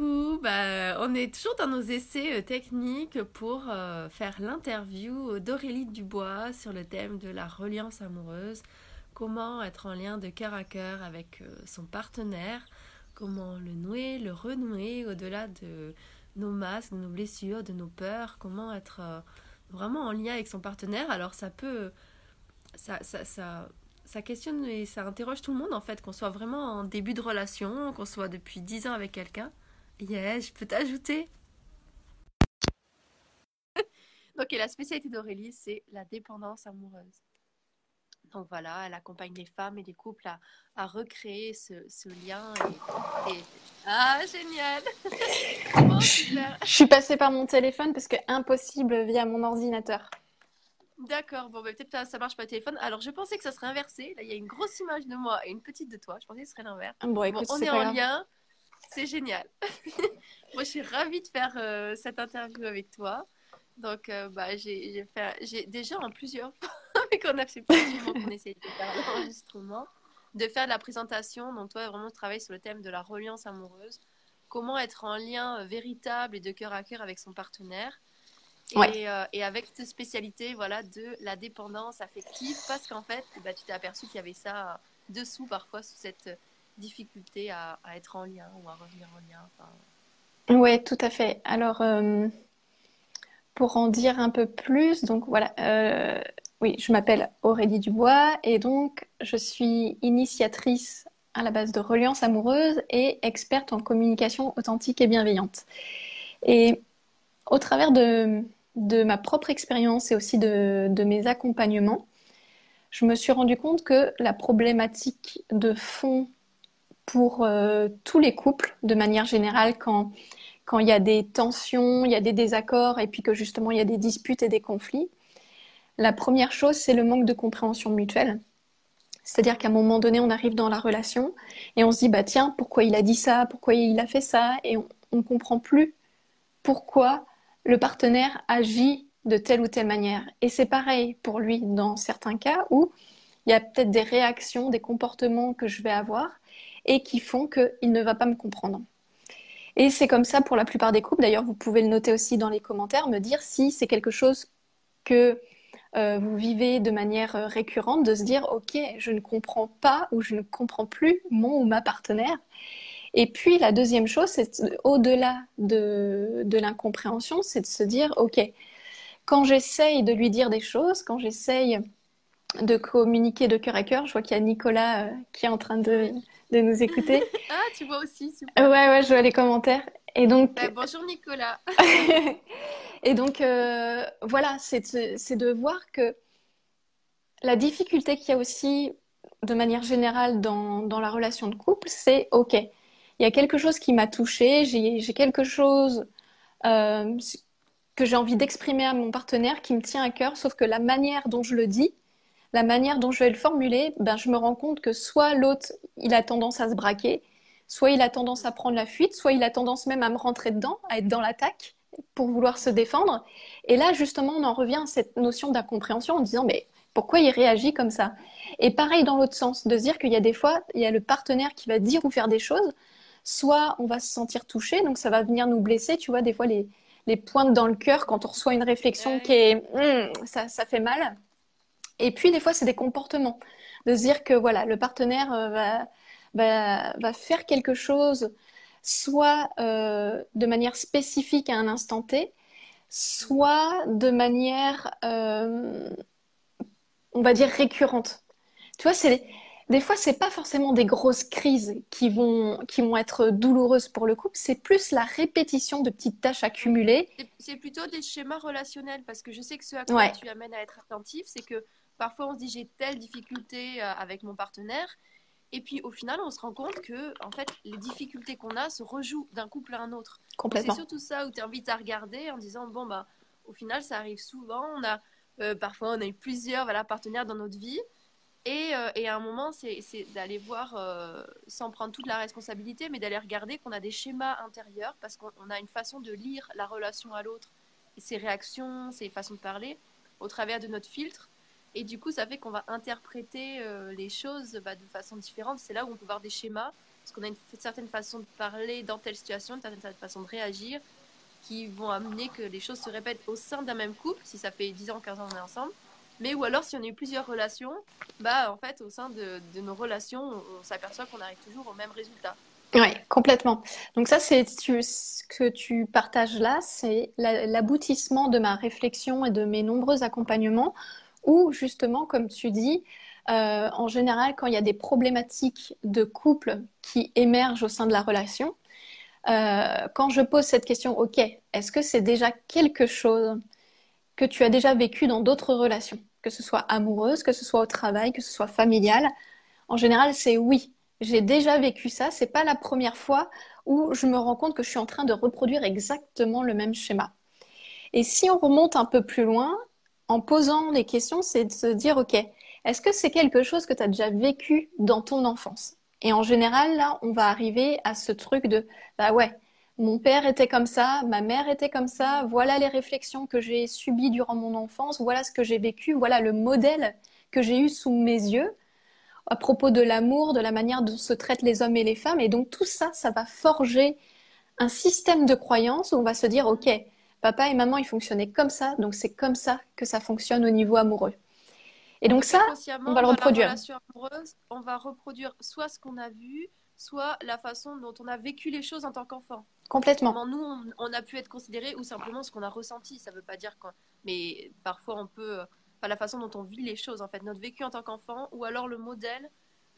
Bah, on est toujours dans nos essais euh, techniques pour euh, faire l'interview d'Aurélie Dubois sur le thème de la reliance amoureuse. Comment être en lien de cœur à cœur avec euh, son partenaire. Comment le nouer, le renouer au-delà de nos masques, de nos blessures, de nos peurs. Comment être vraiment en lien avec son partenaire. Alors ça peut... ça, ça, ça ça questionne et ça interroge tout le monde en fait, qu'on soit vraiment en début de relation, qu'on soit depuis 10 ans avec quelqu'un. Yeah, je peux t'ajouter. Donc, et la spécialité d'Aurélie, c'est la dépendance amoureuse. Donc voilà, elle accompagne les femmes et les couples à, à recréer ce, ce lien. Et, Ah, génial Je suis passée par mon téléphone parce que impossible via mon ordinateur. D'accord, bon, bah, peut-être que ça marche pas téléphone. Alors, je pensais que ça serait inversé. Là, il y a une grosse image de moi et une petite de toi. Je pensais que ce serait l'inverse. Bon, écoute, on est, en lien. C'est génial. moi, je suis ravie de faire euh, cette interview avec toi. Donc, euh, bah, j'ai fait, déjà en plusieurs fois, mais qu'on a fait plusieurs qu'on essaye de faire l'enregistrement, de faire de la présentation. Donc, toi, vraiment, travailler sur le thème de la reliance amoureuse. Comment être en lien euh, véritable et de cœur à cœur avec son partenaire euh, et, avec cette spécialité voilà, de la dépendance affective, parce qu'en fait, bah, tu t'es aperçu qu'il y avait ça dessous parfois, sous cette difficulté à, être en lien ou à revenir en lien. Oui, tout à fait. Alors, euh, pour en dire un peu plus, donc voilà, euh, oui, je m'appelle Aurélie Dubois et donc je suis initiatrice à la base de Reliance Amoureuse et experte en communication authentique et bienveillante. Et au travers de, de ma propre expérience et aussi de, mes accompagnements, je me suis rendu compte que la problématique de fond pour euh, tous les couples, de manière générale, quand, quand il y a des tensions, il y a des désaccords et puis que justement il y a des disputes et des conflits, la première chose, c'est le manque de compréhension mutuelle. C'est-à-dire qu'à un moment donné, on arrive dans la relation et on se dit, bah tiens, pourquoi il a dit ça, pourquoi il a fait ça, et on ne comprend plus pourquoi le partenaire agit de telle ou telle manière. Et c'est pareil pour lui dans certains cas où il y a peut-être des réactions, des comportements que je vais avoir et qui font qu'il ne va pas me comprendre. Et c'est comme ça pour la plupart des couples. D'ailleurs, vous pouvez le noter aussi dans les commentaires, me dire si c'est quelque chose que euh, vous vivez de manière récurrente, de se dire, OK, je ne comprends pas ou je ne comprends plus mon ou ma partenaire. Et puis la deuxième chose, c'est au-delà de, de l'incompréhension, c'est de se dire, OK, quand j'essaye de lui dire des choses, quand j'essaye de communiquer de cœur à cœur, je vois qu'il y a Nicolas euh, qui est en train de, de nous écouter. ah, tu vois aussi, super. Ouais, ouais, je vois les commentaires. Et donc... Bah, bonjour Nicolas. et donc, euh, voilà, c'est de, de voir que la difficulté qu'il y a aussi de manière générale dans, dans la relation de couple, c'est OK, il y a quelque chose qui m'a touchée, j'ai quelque chose euh, que j'ai envie d'exprimer à mon partenaire qui me tient à cœur, sauf que la manière dont je le dis, la manière dont je vais le formuler, ben, je me rends compte que soit l'autre, il a tendance à se braquer, soit il a tendance à prendre la fuite, soit il a tendance même à me rentrer dedans, à être dans l'attaque pour vouloir se défendre. Et là, justement, on en revient à cette notion d'incompréhension en disant, mais pourquoi il réagit comme ça? Et pareil dans l'autre sens, de se dire qu'il y a des fois, il y a le partenaire qui va dire ou faire des choses soit on va se sentir touché, donc ça va venir nous blesser, tu vois, des fois les, les pointes dans le cœur quand on reçoit une réflexion qui est hmm, ça, ça fait mal. Et puis des fois c'est des comportements, de se dire que voilà, le partenaire euh, va, va, va faire quelque chose soit euh, de manière spécifique à un instant T, soit de manière, euh, on va dire, récurrente. Tu vois, c'est des fois, c'est pas forcément des grosses crises qui vont, qui vont être douloureuses pour le couple, c'est plus la répétition de petites tâches accumulées. C'est plutôt des schémas relationnels parce que je sais que ce à quoi tu amènes à être attentif, c'est que parfois on se dit j'ai telle difficulté euh, avec mon partenaire. Et puis au final, on se rend compte que en fait, les difficultés qu'on a se rejouent d'un couple à un autre. C'est surtout ça où tu invites à regarder en disant bon bah au final, ça arrive souvent. On a euh, parfois on a eu plusieurs voilà partenaires dans notre vie. Et, euh, et, à un moment, c'est d'aller voir, euh, sans prendre toute la responsabilité, mais d'aller regarder qu'on a des schémas intérieurs, parce qu'on a une façon de lire la relation à l'autre, ses réactions, ses façons de parler, au travers de notre filtre. Et du coup, ça fait qu'on va interpréter euh, les choses bah, de façon différente. C'est là où on peut voir des schémas. parce qu'on a une certaine façon de parler dans telle situation, une certaine façon de réagir, qui vont amener que les choses se répètent au sein d'un même couple, si ça fait 10 ans, 15 ans on est ensemble. Mais ou alors si on a eu plusieurs relations, bah en fait au sein de, de nos relations, on, s'aperçoit qu'on arrive toujours au même résultat. Oui, complètement. Donc ça, c'est ce que tu partages là, c'est l'aboutissement de ma réflexion et de mes nombreux accompagnements où justement, comme tu dis, euh, en général, quand il y a des problématiques de couple qui émergent au sein de la relation, euh, quand je pose cette question, ok, est-ce que c'est déjà quelque chose que tu as déjà vécu dans d'autres relations, que ce soit amoureuse, que ce soit au travail, que ce soit familial En général, c'est oui. J'ai déjà vécu ça. C'est pas la première fois où je me rends compte que je suis en train de reproduire exactement le même schéma. Et si on remonte un peu plus loin, en posant les questions, c'est de se dire, OK, est-ce que c'est quelque chose que tu as déjà vécu dans ton enfance? Et en général, là, on va arriver à ce truc de, bah ouais, mon père était comme ça, ma mère était comme ça, voilà les réflexions que j'ai subies durant mon enfance, voilà ce que j'ai vécu, voilà le modèle que j'ai eu sous mes yeux à propos de l'amour, de la manière dont se traitent les hommes et les femmes. Et donc tout ça, ça va forger un système de croyances où on va se dire, OK, Papa et maman, ils fonctionnaient comme ça, donc c'est comme ça que ça fonctionne au niveau amoureux. Et donc ça, on va le reproduire. on va reproduire soit ce qu'on a vu, soit la façon dont on a vécu les choses en tant qu'enfant. Complètement. nous, on, a pu être considéré ou simplement ce qu'on a ressenti. Ça ne veut pas dire quoi. Mais parfois, on peut. Pas la façon dont on vit les choses, en fait, notre vécu en tant qu'enfant, ou alors le modèle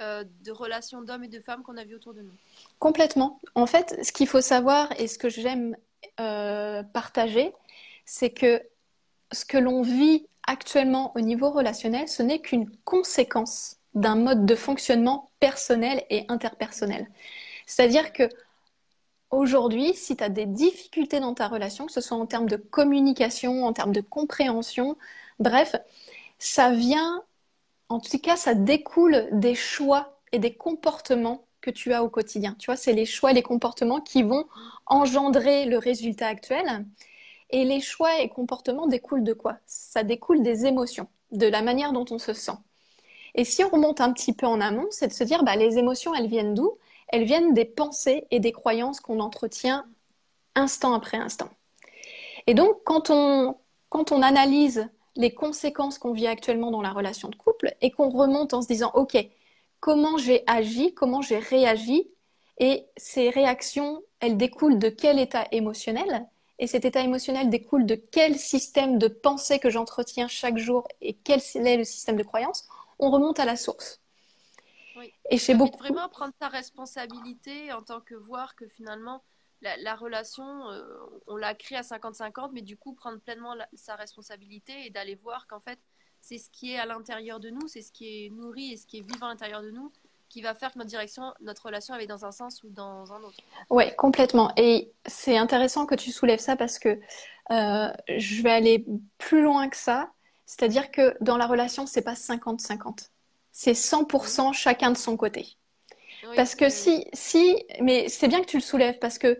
euh, de relations d'hommes et de femmes qu'on a vu autour de nous. Complètement. En fait, ce qu'il faut savoir et ce que j'aime euh, partager, c'est que ce que l'on vit actuellement au niveau relationnel, ce n'est qu'une conséquence d'un mode de fonctionnement personnel et interpersonnel. C'est-à-dire que aujourd'hui, si tu as des difficultés dans ta relation, que ce soit en termes de communication, en termes de compréhension, bref, ça vient, en tout cas, ça découle des choix et des comportements que tu as au quotidien. Tu vois, c'est les choix et les comportements qui vont engendrer le résultat actuel. Et les choix et comportements découlent de quoi? Ça découle des émotions, de la manière dont on se sent. Et si on remonte un petit peu en amont, c'est de se dire, bah, les émotions, elles viennent d'où? Elles viennent des pensées et des croyances qu'on entretient instant après instant. Et donc, quand on, quand on analyse les conséquences qu'on vit actuellement dans la relation de couple et qu'on remonte en se disant, OK, comment j'ai agi, comment j'ai réagi, et ces réactions, elles découlent de quel état émotionnel, et cet état émotionnel découle de quel système de pensée que j'entretiens chaque jour et quel est le système de croyance, on remonte à la source. Et chez beaucoup. Vraiment prendre sa responsabilité en tant que voir que finalement la, relation, euh, on l'a créée à 50-50, mais du coup prendre pleinement sa responsabilité et d'aller voir qu'en fait c'est ce qui est à l'intérieur de nous, c'est ce qui est nourri et ce qui est vivant à l'intérieur de nous qui va faire que notre direction, notre relation elle dans un sens ou dans un autre. Oui, complètement. Et c'est intéressant que tu soulèves ça parce que euh, je vais aller plus loin que ça. C'est-à-dire que dans la relation, c'est pas 50-50. C'est 100% chacun de son côté. parce que si, si, mais c'est bien que tu le soulèves parce que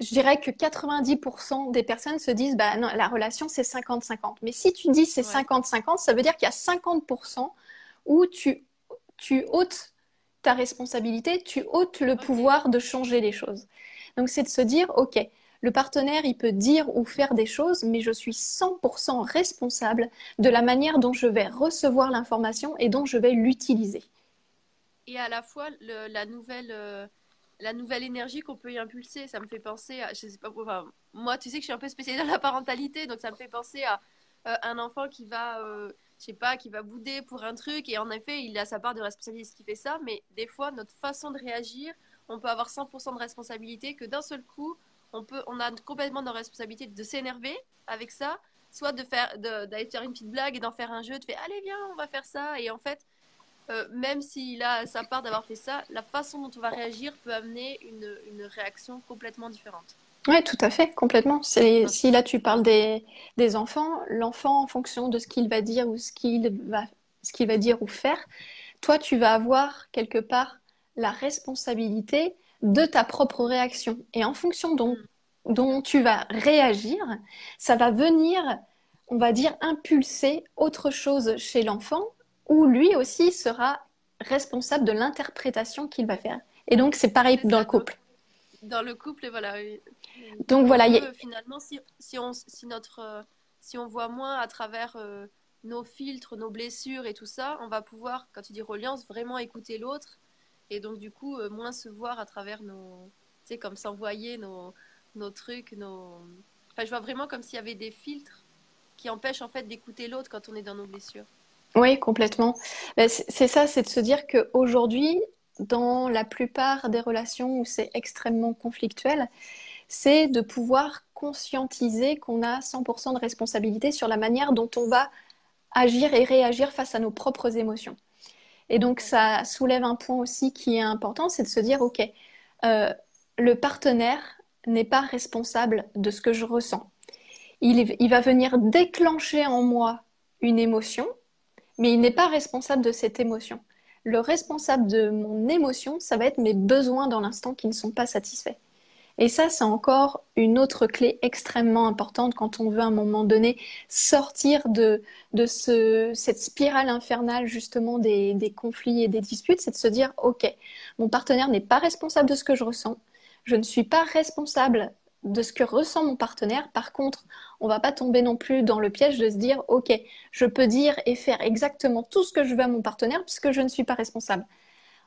je dirais que 90% des personnes se disent, bah non, la relation c'est 50-50. Mais si tu dis c'est 50-50, ça veut dire qu'il y a 50% où tu, tu ôtes ta responsabilité, tu ôtes le pouvoir de changer les choses. Donc c'est de se dire, ok, le partenaire, il peut dire ou faire des choses, mais je suis 100% responsable de la manière dont je vais recevoir l'information et dont je vais l'utiliser. Et à la fois, la nouvelle... La nouvelle énergie qu'on peut y impulser. Ça me fait penser à, je sais pas, enfin, moi, tu sais que je suis un peu spécialisée dans la parentalité, donc ça me fait penser à euh, un enfant qui va, euh, je sais pas, qui va bouder pour un truc, et en effet, il a sa part de responsabilité qui fait ça, mais des fois, notre façon de réagir, on peut avoir 100% de responsabilité, que d'un seul coup, on, peut, on a complètement de responsabilité de s'énerver avec ça, soit de faire, d'aller faire une petite blague et d'en faire un jeu, de faire, allez, viens, on va faire ça, et en fait, euh, même s'il a sa part d'avoir fait ça, la façon dont on va réagir peut amener une, une réaction complètement différente. Oui, tout à fait, complètement. Si là tu parles des, des enfants, l'enfant en fonction de ce qu'il va dire ou ce qu'il va, ce qu'il va dire ou faire, toi tu vas avoir quelque part la responsabilité de ta propre réaction. Et en fonction dont, mm. dont tu vas réagir, ça va venir, on va dire, impulser autre chose chez l'enfant où lui aussi sera responsable de l'interprétation qu'il va faire. Et donc, c'est pareil dans le couple. Dans le couple, voilà. Donc, voilà. Finalement, si, si, on, si, notre, euh, si on voit moins à travers euh, nos filtres, nos blessures et tout ça, on va pouvoir, quand tu dis reliance, vraiment écouter l'autre. Et donc, du coup, euh, moins se voir à travers nos. Tu sais, comme s'envoyer nos, nos trucs, nos. Enfin, je vois vraiment comme s'il y avait des filtres qui empêchent en fait d'écouter l'autre quand on est dans nos blessures. Oui, complètement. Ben, c'est ça, c'est de se dire qu'aujourd'hui, dans la plupart des relations où c'est extrêmement conflictuel, c'est de pouvoir conscientiser qu'on a 100% de responsabilité sur la manière dont on va agir et réagir face à nos propres émotions. Et donc ça soulève un point aussi qui est important, c'est de se dire, OK, euh, le partenaire n'est pas responsable de ce que je ressens. il va venir déclencher en moi une émotion, mais il n'est pas responsable de cette émotion. Le responsable de mon émotion, ça va être mes besoins dans l'instant qui ne sont pas satisfaits. Et ça, c'est encore une autre clé extrêmement importante quand on veut à un moment donné sortir de, de ce, cette spirale infernale justement des, des conflits et des disputes, c'est de se dire, OK, mon partenaire n'est pas responsable de ce que je ressens, je ne suis pas responsable de ce que ressent mon partenaire. Par contre, on va pas tomber non plus dans le piège de se dire, OK, je peux dire et faire exactement tout ce que je veux à mon partenaire puisque je ne suis pas responsable.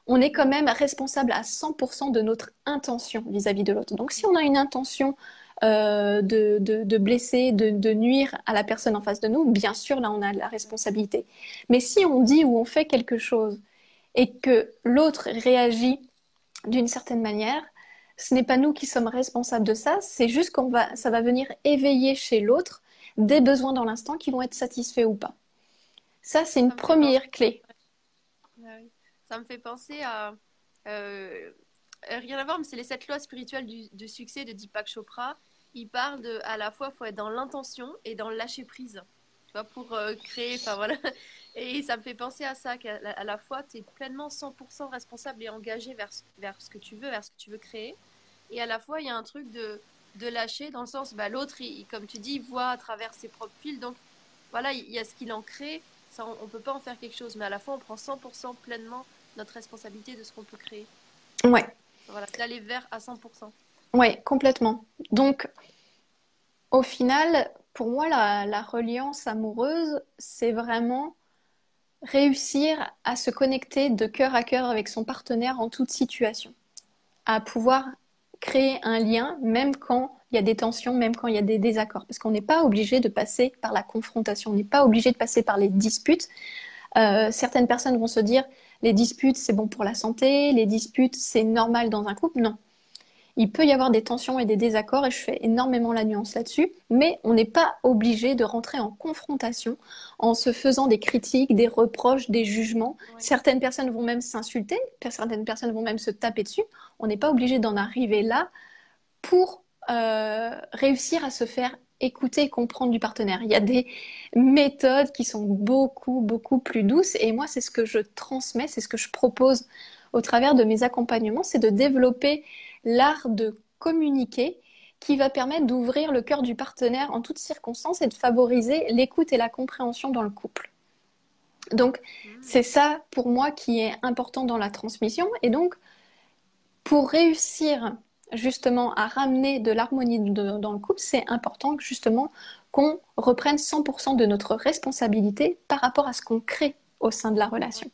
On est quand même responsable à 100% de notre intention vis-à-vis de l'autre. Donc si on a une intention euh, de, blesser, de, de, nuire à la personne en face de nous, bien sûr, là, on a la responsabilité. Mais si on dit ou on fait quelque chose et que l'autre réagit d'une certaine manière, ce n'est pas nous qui sommes responsables de ça, c'est juste qu'on va, ça va venir éveiller chez l'autre des besoins dans l'instant qui vont être satisfaits ou pas. Ça, c'est une première clé. Ça me fait penser à euh, rien à voir, mais c'est les sept lois spirituelles du, succès de Deepak Chopra. Il parle de à la fois faut être dans l'intention et dans le lâcher prise, tu vois, pour euh, créer. Enfin voilà. Et ça me fait penser à ça qu'à la, la fois tu es pleinement 100% responsable et engagé vers, vers ce que tu veux, vers ce que tu veux créer. Et à la fois, il y a un truc de, de lâcher dans le sens, bah, l'autre, comme tu dis, il voit à travers ses propres fils. Donc voilà, il y a ce qu'il en crée. Ça, on ne peut pas en faire quelque chose. Mais à la fois, on prend 100% pleinement notre responsabilité de ce qu'on peut créer. Ouais. Voilà, d'aller vers à 100%. Ouais, complètement. Donc, au final, pour moi, la, la reliance amoureuse, c'est vraiment réussir à se connecter de cœur à cœur avec son partenaire en toute situation, à pouvoir créer un lien même quand il y a des tensions, même quand il y a des désaccords. Parce qu'on n'est pas obligé de passer par la confrontation, on n'est pas obligé de passer par les disputes. Euh, certaines personnes vont se dire les disputes c'est bon pour la santé, les disputes c'est normal dans un couple. Non, il peut y avoir des tensions et des désaccords, et je fais énormément la nuance là-dessus, mais on n'est pas obligé de rentrer en confrontation en se faisant des critiques, des reproches, des jugements. Certaines personnes vont même s'insulter, certaines personnes vont même se taper dessus. On n'est pas obligé d'en arriver là pour euh, réussir à se faire écouter et comprendre du partenaire. Il y a des méthodes qui sont beaucoup, beaucoup plus douces, et moi, c'est ce que je transmets, c'est ce que je propose au travers de mes accompagnements, c'est de développer l'art de communiquer qui va permettre d'ouvrir le cœur du partenaire en toutes circonstances et de favoriser l'écoute et la compréhension dans le couple. Donc, c'est ça pour moi qui est important dans la transmission. Et donc, pour réussir justement à ramener de l'harmonie dans le couple, c'est important justement qu'on reprenne 100% de notre responsabilité par rapport à ce qu'on crée au sein de la relation.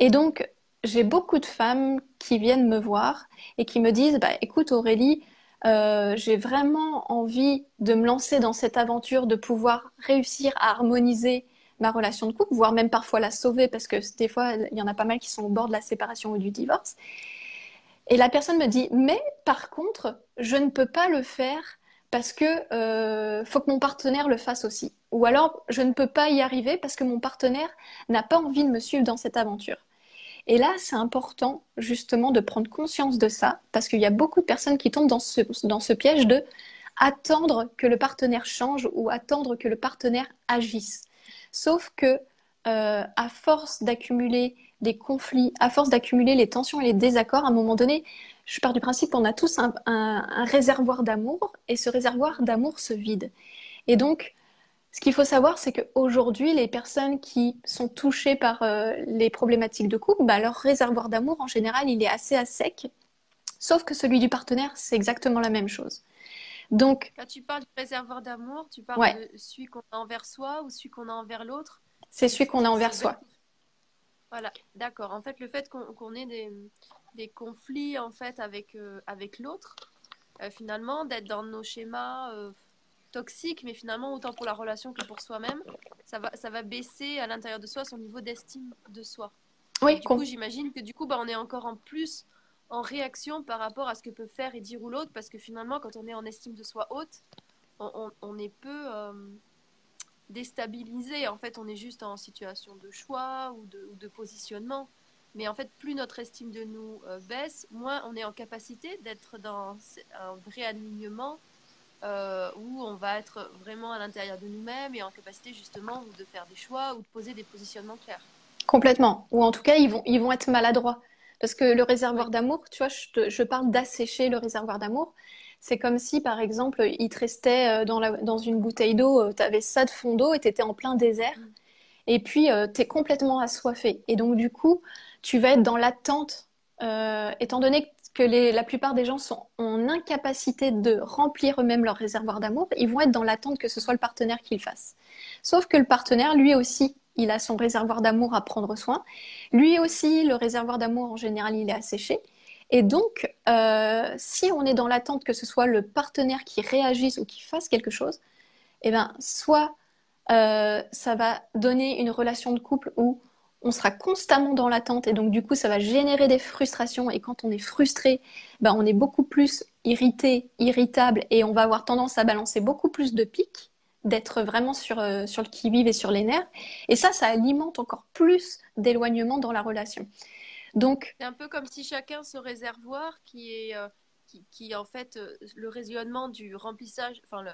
Et donc, j'ai beaucoup de femmes qui viennent me voir et qui me disent bah, écoute Aurélie, euh, j'ai vraiment envie de me lancer dans cette aventure, de pouvoir réussir à harmoniser ma relation de couple, voire même parfois la sauver, parce que des fois, il y en a pas mal qui sont au bord de la séparation ou du divorce. Et la personne me dit, mais par contre, je ne peux pas le faire parce que euh, faut que mon partenaire le fasse aussi. Ou alors, je ne peux pas y arriver parce que mon partenaire n'a pas envie de me suivre dans cette aventure. Et là, c'est important justement de prendre conscience de ça, parce qu'il y a beaucoup de personnes qui tombent dans ce, piège de attendre que le partenaire change ou attendre que le partenaire agisse. Sauf que euh, à force d'accumuler des conflits, à force d'accumuler les tensions et les désaccords, à un moment donné, je pars du principe qu'on a tous un réservoir d'amour et ce réservoir d'amour se vide. Et donc, Ce qu'il faut savoir, c'est qu'aujourd'hui, les personnes qui sont touchées par euh, les problématiques de couple, bah, leur réservoir d'amour, en général, il est assez à sec. Sauf que celui du partenaire, c'est exactement la même chose. Donc, Quand tu parles du réservoir d'amour, tu parles de celui qu'on a envers soi ou celui qu'on a envers l'autre? c'est celui qu'on a envers soi. Voilà, d'accord. En fait, le fait qu'on ait des, des conflits en fait avec, euh, avec l'autre, euh, finalement, d'être dans nos schémas toxique, mais finalement, autant pour la relation que pour soi-même, ça va, ça va baisser à l'intérieur de soi son niveau d'estime de soi. Oui, du coup, j'imagine que du coup, bah, on est encore en plus en réaction par rapport à ce que peut faire et dire ou l'autre, parce que finalement, quand on est en estime de soi haute, on, est peu euh, déstabilisé. En fait, on est juste en situation de choix ou de, de positionnement. Mais en fait, plus notre estime de nous euh, baisse, moins on est en capacité d'être dans un vrai alignement euh, où on va être vraiment à l'intérieur de nous-mêmes et en capacité justement de faire des choix ou de poser des positionnements clairs. Complètement. Ou en tout cas, ils vont, ils vont être maladroits. Parce que le réservoir d'amour, tu vois, je, je parle d'assécher le réservoir d'amour. C'est comme si, par exemple, il te restait euh, dans, la, dans une bouteille d'eau, euh, tu avais ça de fond d'eau et tu étais en plein désert. Mm. Et puis, tu es complètement assoiffé. Et donc, du coup, tu vas être dans l'attente, étant donné que que la plupart des gens sont en incapacité de remplir eux-mêmes leur réservoir d'amour, ils vont être dans l'attente que ce soit le partenaire qui le fasse. Sauf que le partenaire, lui aussi, il a son réservoir d'amour à prendre soin. Lui aussi, le réservoir d'amour, en général, il est asséché. Et donc, euh, si on est dans l'attente que ce soit le partenaire qui réagisse ou qui fasse quelque chose, eh ben, soit euh, ça va donner une relation de couple où on sera constamment dans l'attente et donc du coup ça va générer des frustrations et quand on est frustré, ben, on est beaucoup plus irrité, irritable et on va avoir tendance à balancer beaucoup plus de pics, d'être vraiment sur, euh, sur le qui-vive et sur les nerfs. Et ça, ça alimente encore plus d'éloignement dans la relation. Donc, c'est un peu comme si chacun ce réservoir qui est euh, qui, qui, en fait euh, le rayonnement du remplissage, enfin le,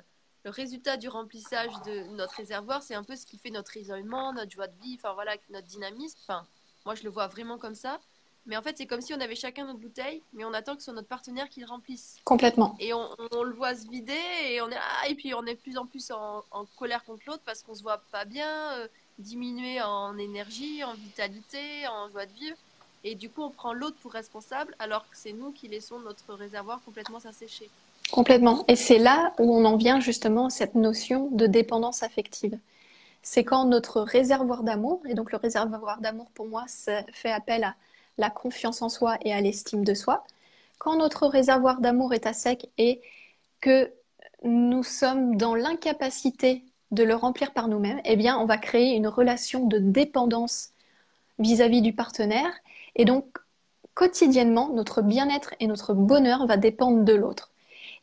le résultat du remplissage de notre réservoir, c'est un peu ce qui fait notre isolement, notre joie de vie, enfin voilà, notre dynamisme. Enfin, moi je le vois vraiment comme ça. Mais en fait, c'est comme si on avait chacun notre bouteille, mais on attend que ce soit notre partenaire qui le remplisse. Complètement. Et on, le voit se vider, et on est ah, et puis on est de plus en plus en, colère contre l'autre parce qu'on se voit pas bien, euh, diminuer en énergie, en vitalité, en joie de vivre. Et du coup, on prend l'autre pour responsable, alors que c'est nous qui laissons notre réservoir complètement s'assécher. Complètement. Et c'est là où on en vient justement à cette notion de dépendance affective. C'est quand notre réservoir d'amour, et donc le réservoir d'amour pour moi, fait appel à la confiance en soi et à l'estime de soi. Quand notre réservoir d'amour est à sec et que nous sommes dans l'incapacité de le remplir par nous-mêmes, eh bien, on va créer une relation de dépendance vis-à-vis -vis du partenaire. Et donc, quotidiennement, notre bien-être et notre bonheur va dépendre de l'autre.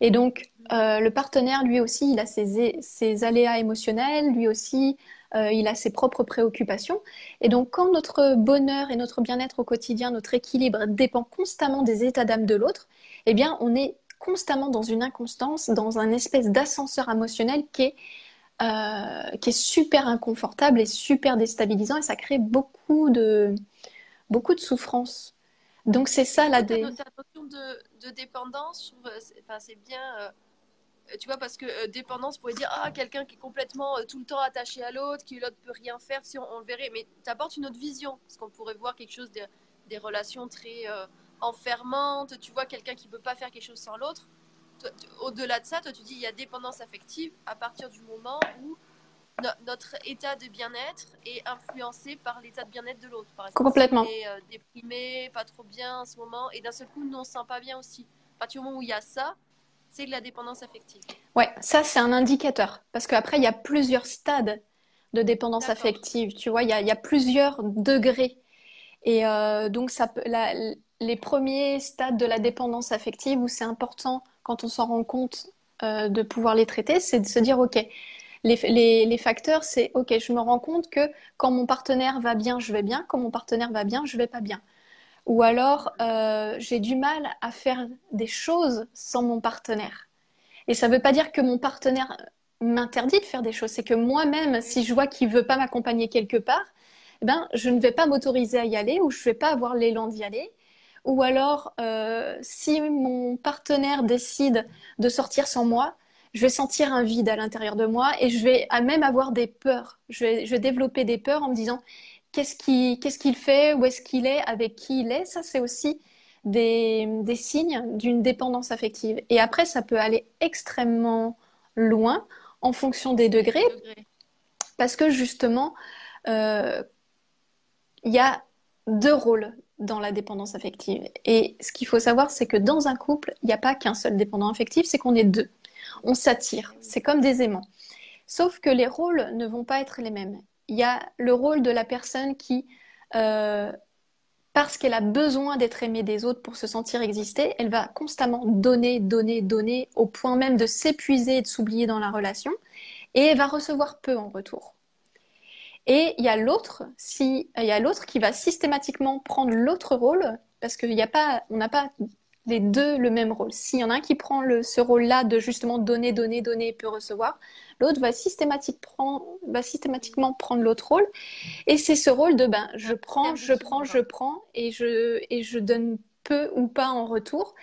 Et donc, euh, le partenaire, lui aussi, il a ses, aléas émotionnels, lui aussi, euh, il a ses propres préoccupations. Et donc, quand notre bonheur et notre bien-être au quotidien, notre équilibre dépend constamment des états d'âme de l'autre, eh bien, on est constamment dans une inconstance, dans un espèce d'ascenseur émotionnel qui est, euh, super inconfortable et super déstabilisant et ça crée beaucoup de, beaucoup de souffrance. Donc c'est ça la dé... notion de, de, dépendance, c'est bien, euh, tu vois, parce que euh, dépendance, pourrait dire ah quelqu'un qui est complètement euh, tout le temps attaché à l'autre, qui l'autre peut rien faire si on, le verrait, mais tu apportes une autre vision, parce qu'on pourrait voir quelque chose des relations très enfermantes, tu vois quelqu'un qui peut pas faire quelque chose sans l'autre. Au-delà de ça, toi tu dis il y a dépendance affective à partir du moment où notre état de bien-être est influencé par l'état de bien-être de l'autre. Par exemple, Complètement. Si est déprimé, pas trop bien en ce moment, et d'un seul coup, nous, on se sent pas bien aussi. À partir du moment où il y a ça, c'est de la dépendance affective. Ouais, ça, c'est un indicateur. Parce qu'après, il y a plusieurs stades de dépendance affective. Tu vois, il y, a, il y a plusieurs degrés. Et euh, donc, ça peut, les premiers stades de la dépendance affective où c'est important, quand on s'en rend compte, euh, de pouvoir les traiter, c'est de se dire, OK, les, facteurs, c'est OK, je me rends compte que quand mon partenaire va bien, je vais bien, quand mon partenaire va bien, je vais pas bien. Ou alors, euh, j'ai du mal à faire des choses sans mon partenaire. Et ça ne veut pas dire que mon partenaire m'interdit de faire des choses, c'est que moi-même, si je vois qu'il veut pas m'accompagner quelque part, eh ben, je ne vais pas m'autoriser à y aller ou je ne vais pas avoir l'élan d'y aller. Ou alors, euh, si mon partenaire décide de sortir sans moi, je vais sentir un vide à l'intérieur de moi et je vais même avoir des peurs. Je vais, développer des peurs en me disant qu'est-ce qu'il fait, où est-ce qu'il est, avec qui il est? Ça, c'est aussi des, signes d'une dépendance affective. Et après, ça peut aller extrêmement loin en fonction des degrés, parce que justement, euh, il y a deux rôles dans la dépendance affective. Et ce qu'il faut savoir, c'est que dans un couple, il n'y a pas qu'un seul dépendant affectif, c'est qu'on est deux. On s'attire, c'est comme des aimants. Sauf que les rôles ne vont pas être les mêmes. Il y a le rôle de la personne qui, euh, parce qu'elle a besoin d'être aimée des autres pour se sentir exister, elle va constamment donner, donner, donner, au point même de s'épuiser et de s'oublier dans la relation, et va recevoir peu en retour. Et il y a l'autre, il y a l'autre qui va systématiquement prendre l'autre rôle, parce qu'on n'a pas, on n'a pas les deux le même rôle. S'il y en a un qui prend le, ce rôle-là de justement donner, donner, donner et peut recevoir, l'autre va, va systématiquement prendre l'autre rôle. Et c'est ce rôle de ben, je prends, je prends, je prends et je, et je donne peu ou pas en retour.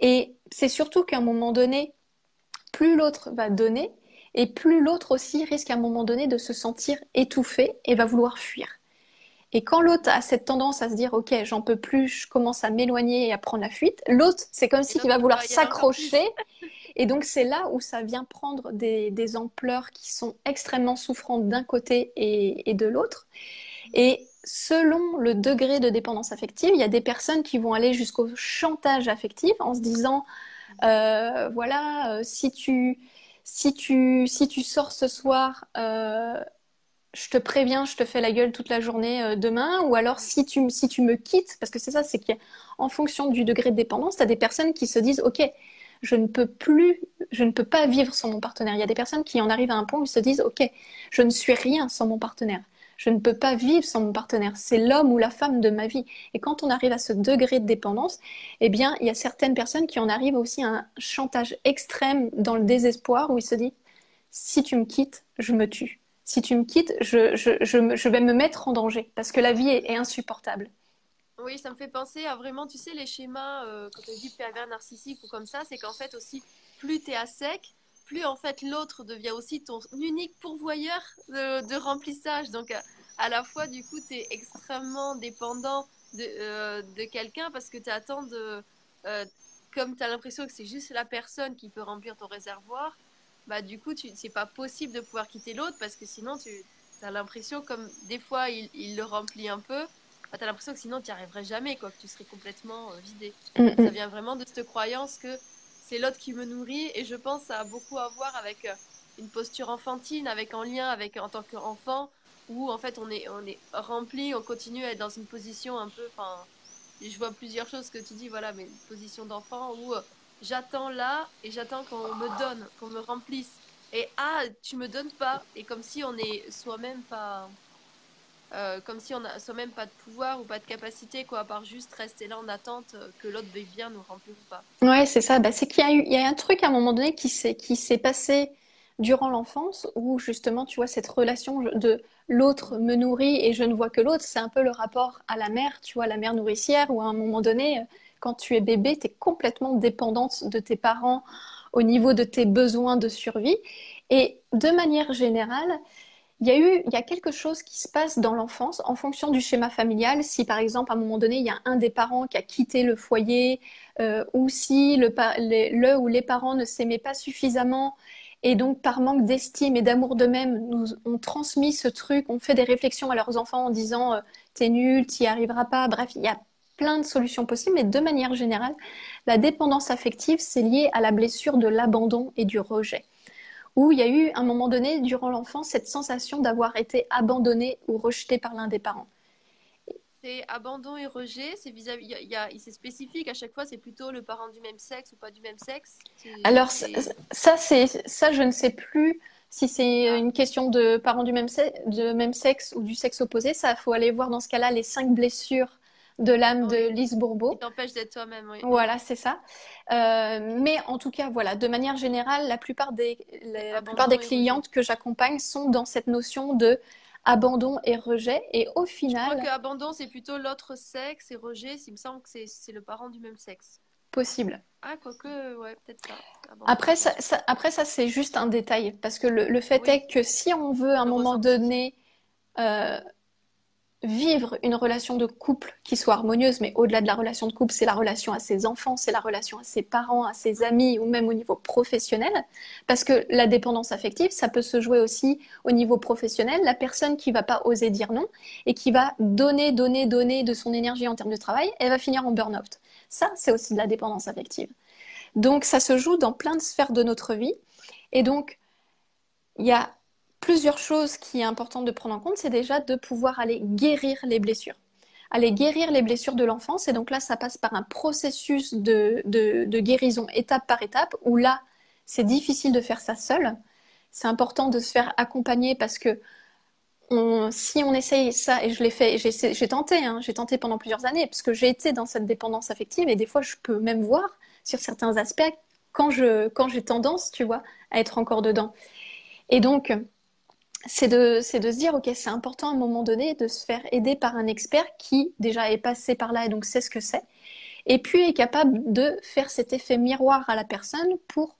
Et c'est surtout qu'à un moment donné, plus l'autre va donner, et plus l'autre aussi risque à un moment donné de se sentir étouffé et va vouloir fuir. Et quand l'autre a cette tendance à se dire ok j'en peux plus, je commence à m'éloigner et à prendre la fuite, l'autre c'est comme si il va vouloir s'accrocher. Et donc c'est là où ça vient prendre des, ampleurs qui sont extrêmement souffrantes d'un côté et, de l'autre. Et selon le degré de dépendance affective, il y a des personnes qui vont aller jusqu'au chantage affectif en se disant euh, voilà euh, si tu si tu, si tu sors ce soir, euh, je te préviens, je te fais la gueule toute la journée euh, demain, ou alors si tu, si tu me quittes, parce que c'est ça, c'est qu'en fonction du degré de dépendance, tu as des personnes qui se disent, OK, je ne peux plus, je ne peux pas vivre sans mon partenaire. Il y a des personnes qui en arrivent à un point où ils se disent, OK, je ne suis rien sans mon partenaire. Je ne peux pas vivre sans mon partenaire. C'est l'homme ou la femme de ma vie. Et quand on arrive à ce degré de dépendance, eh bien, il y a certaines personnes qui en arrivent aussi à un chantage extrême dans le désespoir où il se dit si tu me quittes, je me tue. Si tu me quittes, je, vais me mettre en danger parce que la vie est, insupportable. Oui, ça me fait penser à vraiment, tu sais, les schémas, euh, quand on dit pervers narcissique ou comme ça, c'est qu'en fait aussi, plus tu es à sec, plus en fait l'autre devient aussi ton unique pourvoyeur de, remplissage. Donc à, la fois du coup tu es extrêmement dépendant de, euh, de quelqu'un parce que tu attends de... Euh, comme tu as l'impression que c'est juste la personne qui peut remplir ton réservoir, bah du coup c'est pas possible de pouvoir quitter l'autre parce que sinon tu as l'impression comme des fois il, il le remplit un peu, bah, tu as l'impression que sinon tu n'y arriverais jamais, quoi, que tu serais complètement euh, vidé. Mm, mm. Ça vient vraiment de cette croyance que c'est l'autre qui me nourrit et je pense que ça a beaucoup à voir avec euh, une posture enfantine, avec en lien avec en tant qu'enfant où en fait on est on est rempli, on continue à être dans une position un peu, enfin, je vois plusieurs choses que tu dis, voilà, mais une position d'enfant où euh, j'attends là et j'attends qu'on me donne, qu'on me remplisse. Et ah, tu me donnes pas. Et comme si on est soi-même pas, euh, comme si on n'a soi-même pas de pouvoir ou pas de capacité, quoi, à part juste rester là en attente euh, que l'autre veuille bien nous remplir ou pas. Ouais, c'est ça. Bah, c'est qu'il y a eu, il y a un truc à un moment donné qui s'est, qui s'est passé durant l'enfance où justement, tu vois, cette relation de l'autre me nourrit et je ne vois que l'autre, c'est un peu le rapport à la mère, tu vois, la mère nourricière où à un moment donné, euh, quand tu es bébé, tu es complètement dépendante de tes parents au niveau de tes besoins de survie. Et de manière générale, il y a eu, il y a quelque chose qui se passe dans l'enfance en fonction du schéma familial. Si par exemple, à un moment donné, il y a un des parents qui a quitté le foyer, euh, ou si le, le, ou les parents ne s'aimaient pas suffisamment, et donc par manque d'estime et d'amour d'eux-mêmes, nous ont transmis ce truc, on fait des réflexions à leurs enfants en disant euh, t'es nul, t'y arriveras pas. Bref, il y a plein de solutions possibles, mais de manière générale, la dépendance affective, c'est lié à la blessure de l'abandon et du rejet où il y a eu, à un moment donné, durant l'enfance, cette sensation d'avoir été abandonné ou rejeté par l'un des parents. C'est abandon et rejet, c'est vis-à-vis, y a, c'est spécifique à chaque fois, c'est plutôt le parent du même sexe ou pas du même sexe. Alors ça, c'est ça, je ne sais plus si c'est ah. une question de parents du même, de même sexe ou du sexe opposé. Ça, faut aller voir dans ce cas-là les cinq blessures de l'âme de Lise Bourbeau. Qui t'empêche d'être toi-même, oui. Voilà, c'est ça. Euh, mais en tout cas, voilà, de manière générale, la plupart des, la plupart des clientes que j'accompagne sont dans cette notion de abandon et rejet. Et au final. Je crois que abandon, c'est plutôt l'autre sexe et rejet, il me semble que c'est le parent du même sexe. possible. Ah, quoique, ouais, peut-être ça. Après, ça, après, ça, c'est juste un détail. Parce que le, fait est que si on veut, à un moment donné, euh, vivre une relation de couple qui soit harmonieuse, mais au-delà de la relation de couple, c'est la relation à ses enfants, c'est la relation à ses parents, à ses amis, ou même au niveau professionnel. Parce que la dépendance affective, ça peut se jouer aussi au niveau professionnel. La personne qui va pas oser dire non et qui va donner, donner, donner de son énergie en termes de travail, elle va finir en burn-out. Ça, c'est aussi de la dépendance affective. Donc, ça se joue dans plein de sphères de notre vie. Et donc, il y a plusieurs choses qui est important de prendre en compte. C'est déjà de pouvoir aller guérir les blessures. Aller guérir les blessures de l'enfance. Et donc là, ça passe par un processus de, de guérison étape par étape, où là, c'est difficile de faire ça seul. C'est important de se faire accompagner parce que si on essaye ça, et je l'ai fait, j'ai tenté, hein, j'ai tenté pendant plusieurs années, parce que j'ai été dans cette dépendance affective, et des fois, je peux même voir sur certains aspects quand je quand j'ai tendance, tu vois, à être encore dedans. Et donc, c'est de, se dire, ok, c'est important à un moment donné de se faire aider par un expert qui déjà est passé par là et donc sait ce que c'est, et puis est capable de faire cet effet miroir à la personne pour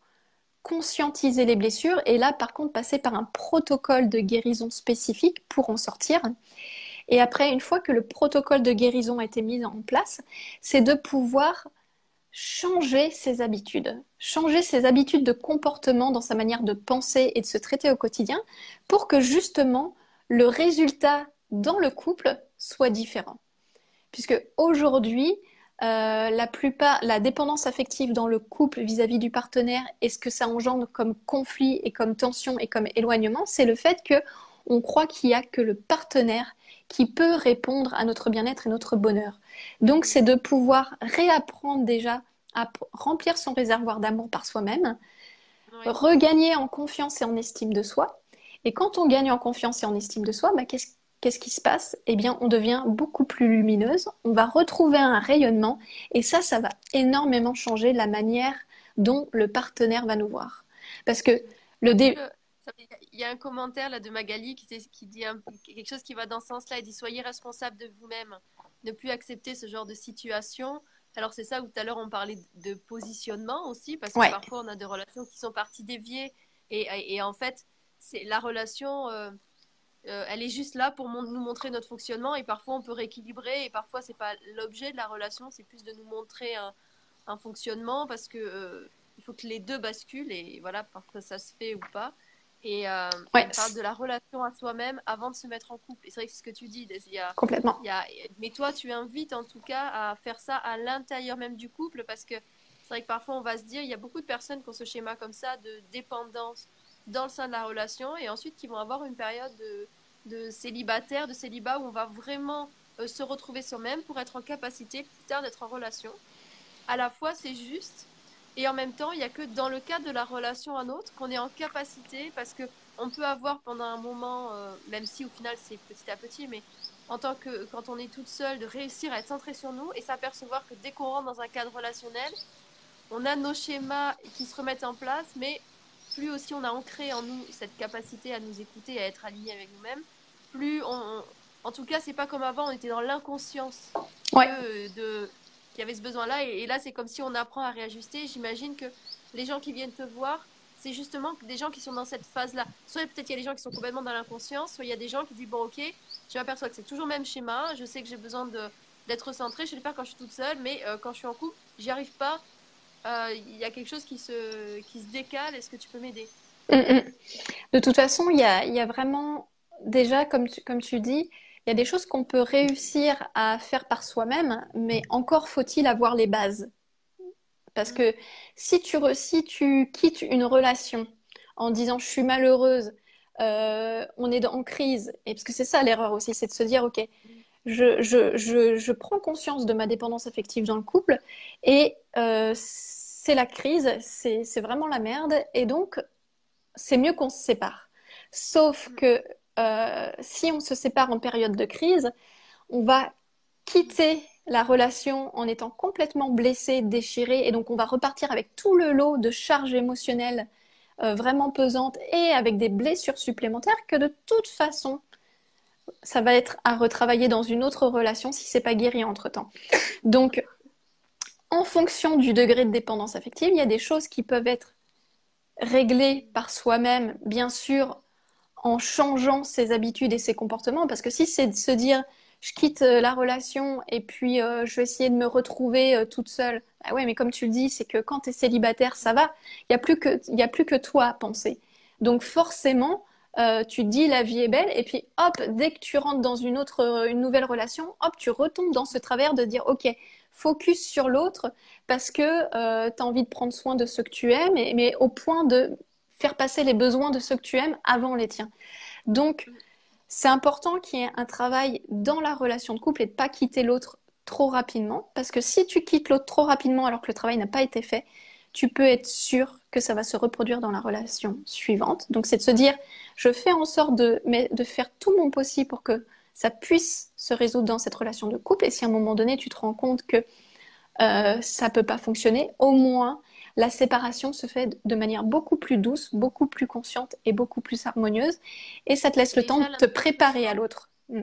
conscientiser les blessures et là par contre passer par un protocole de guérison spécifique pour en sortir. Et après, une fois que le protocole de guérison a été mis en place, c'est de pouvoir changer ses habitudes, changer ses habitudes de comportement dans sa manière de penser et de se traiter au quotidien pour que justement le résultat dans le couple soit différent. Puisque aujourd'hui, euh, la plupart, la dépendance affective dans le couple vis-à-vis du partenaire et ce que ça engendre comme conflit et comme tension et comme éloignement, c'est le fait que on croit qu'il n'y a que le partenaire qui peut répondre à notre bien-être et notre bonheur. Donc, c'est de pouvoir réapprendre déjà à remplir son réservoir d'amour par soi-même, regagner en confiance et en estime de soi. Et quand on gagne en confiance et en estime de soi, bah, qu'est-ce qu'est-ce qui se passe? Eh bien, on devient beaucoup plus lumineuse, on va retrouver un rayonnement, et ça, ça va énormément changer la manière dont le partenaire va nous voir. Parce que le dé... Il y a un commentaire là de Magali qui, qui dit quelque chose qui va dans ce sens-là. Elle dit Soyez responsable de vous-même. Ne plus accepter ce genre de situation. Alors, c'est ça où tout à l'heure on parlait de positionnement aussi, parce que parfois on a des relations qui sont parties déviées. Et, et, en fait, c'est la relation. Euh, euh, elle est juste là pour nous montrer notre fonctionnement et parfois on peut rééquilibrer et parfois c'est pas l'objet de la relation, c'est plus de nous montrer un, fonctionnement parce que euh, il faut que les deux basculent et voilà parfois ça se fait ou pas. Et euh, on parle de la relation à soi-même avant de se mettre en couple. Et c'est vrai que c'est ce que tu dis. Il y a, Complètement. Il y a, mais toi, tu invites en tout cas à faire ça à l'intérieur même du couple parce que c'est vrai que parfois on va se dire, il y a beaucoup de personnes qui ont ce schéma comme ça de dépendance dans le sein de la relation et ensuite qui vont avoir une période de, de célibataire, de célibat où on va vraiment euh, se retrouver soi-même pour être en capacité plus tard d'être en relation. À la fois, c'est juste et en même temps, il n'y a que dans le cadre de la relation à autre qu'on est en capacité parce que on peut avoir pendant un moment, euh, même si au final c'est petit à petit, mais en tant que quand on est toute seule, de réussir à être centré sur nous et s'apercevoir que dès qu'on rentre dans un cadre relationnel, on a nos schémas qui se remettent en place, mais plus aussi on a ancré en nous cette capacité à nous écouter, à être aligné avec nous-mêmes, plus on, en tout cas, c'est pas comme avant, on était dans l'inconscience de, qu'il y avait ce besoin-là. Et, là, c'est comme si on apprend à réajuster. J'imagine que les gens qui viennent te voir, c'est justement des gens qui sont dans cette phase-là. Soit peut-être il y a des gens qui sont complètement dans l'inconscience, soit il y a des gens qui disent bon, ok, je m'aperçois que c'est toujours le même schéma. Je sais que j'ai besoin d'être centré. Je vais le faire quand je suis toute seule, mais euh, quand je suis en couple, j'y arrive pas. Euh, il y a quelque chose qui se, qui décale. Est-ce que tu peux m'aider? Mm, mm. De toute façon, il y a, vraiment, déjà, comme tu dis, il y a des choses qu'on peut réussir à faire par soi-même, mais encore faut-il avoir les bases. Parce que si tu, si tu quittes une relation en disant je suis malheureuse, euh, on est en crise, et parce que c'est ça l'erreur aussi, c'est de se dire ok, je, je, je, je, prends conscience de ma dépendance affective dans le couple, et euh, c'est la crise, c'est vraiment la merde, et donc c'est mieux qu'on se sépare. Sauf que euh, si on se sépare en période de crise, on va quitter la relation en étant complètement blessé, déchiré, et donc on va repartir avec tout le lot de charges émotionnelles euh, vraiment pesantes et avec des blessures supplémentaires que de toute façon, ça va être à retravailler dans une autre relation si c'est pas guéri entre temps. Donc, en fonction du degré de dépendance affective, il y a des choses qui peuvent être réglées par soi-même, bien sûr, en changeant ses habitudes et ses comportements. Parce que si c'est de se dire, je quitte euh, la relation et puis euh, je vais essayer de me retrouver euh, toute seule. Ah ouais, mais comme tu le dis, c'est que quand tu es célibataire, ça va. Il n'y a, plus que, a plus que toi à penser. Donc forcément, tu te dis la vie est belle et puis hop, dès que tu rentres dans une autre, une nouvelle relation, hop, tu retombes dans ce travers de dire ok, focus sur l'autre parce que tu as envie de prendre soin de ce que tu aimes, mais au point de faire passer les besoins de ceux que tu aimes avant les tiens. Donc, c'est important qu'il y ait un travail dans la relation de couple et de pas quitter l'autre trop rapidement. Parce que si tu quittes l'autre trop rapidement alors que le travail n'a pas été fait, tu peux être sûr que ça va se reproduire dans la relation suivante. Donc, c'est de se dire, je fais en sorte de, de faire tout mon possible pour que ça puisse se résoudre dans cette relation de couple. Et si à un moment donné, tu te rends compte que euh, ça peut pas fonctionner, au moins la séparation se fait de manière beaucoup plus douce, beaucoup plus consciente et beaucoup plus harmonieuse. Et ça te laisse le temps de te préparer à l'autre. Mm.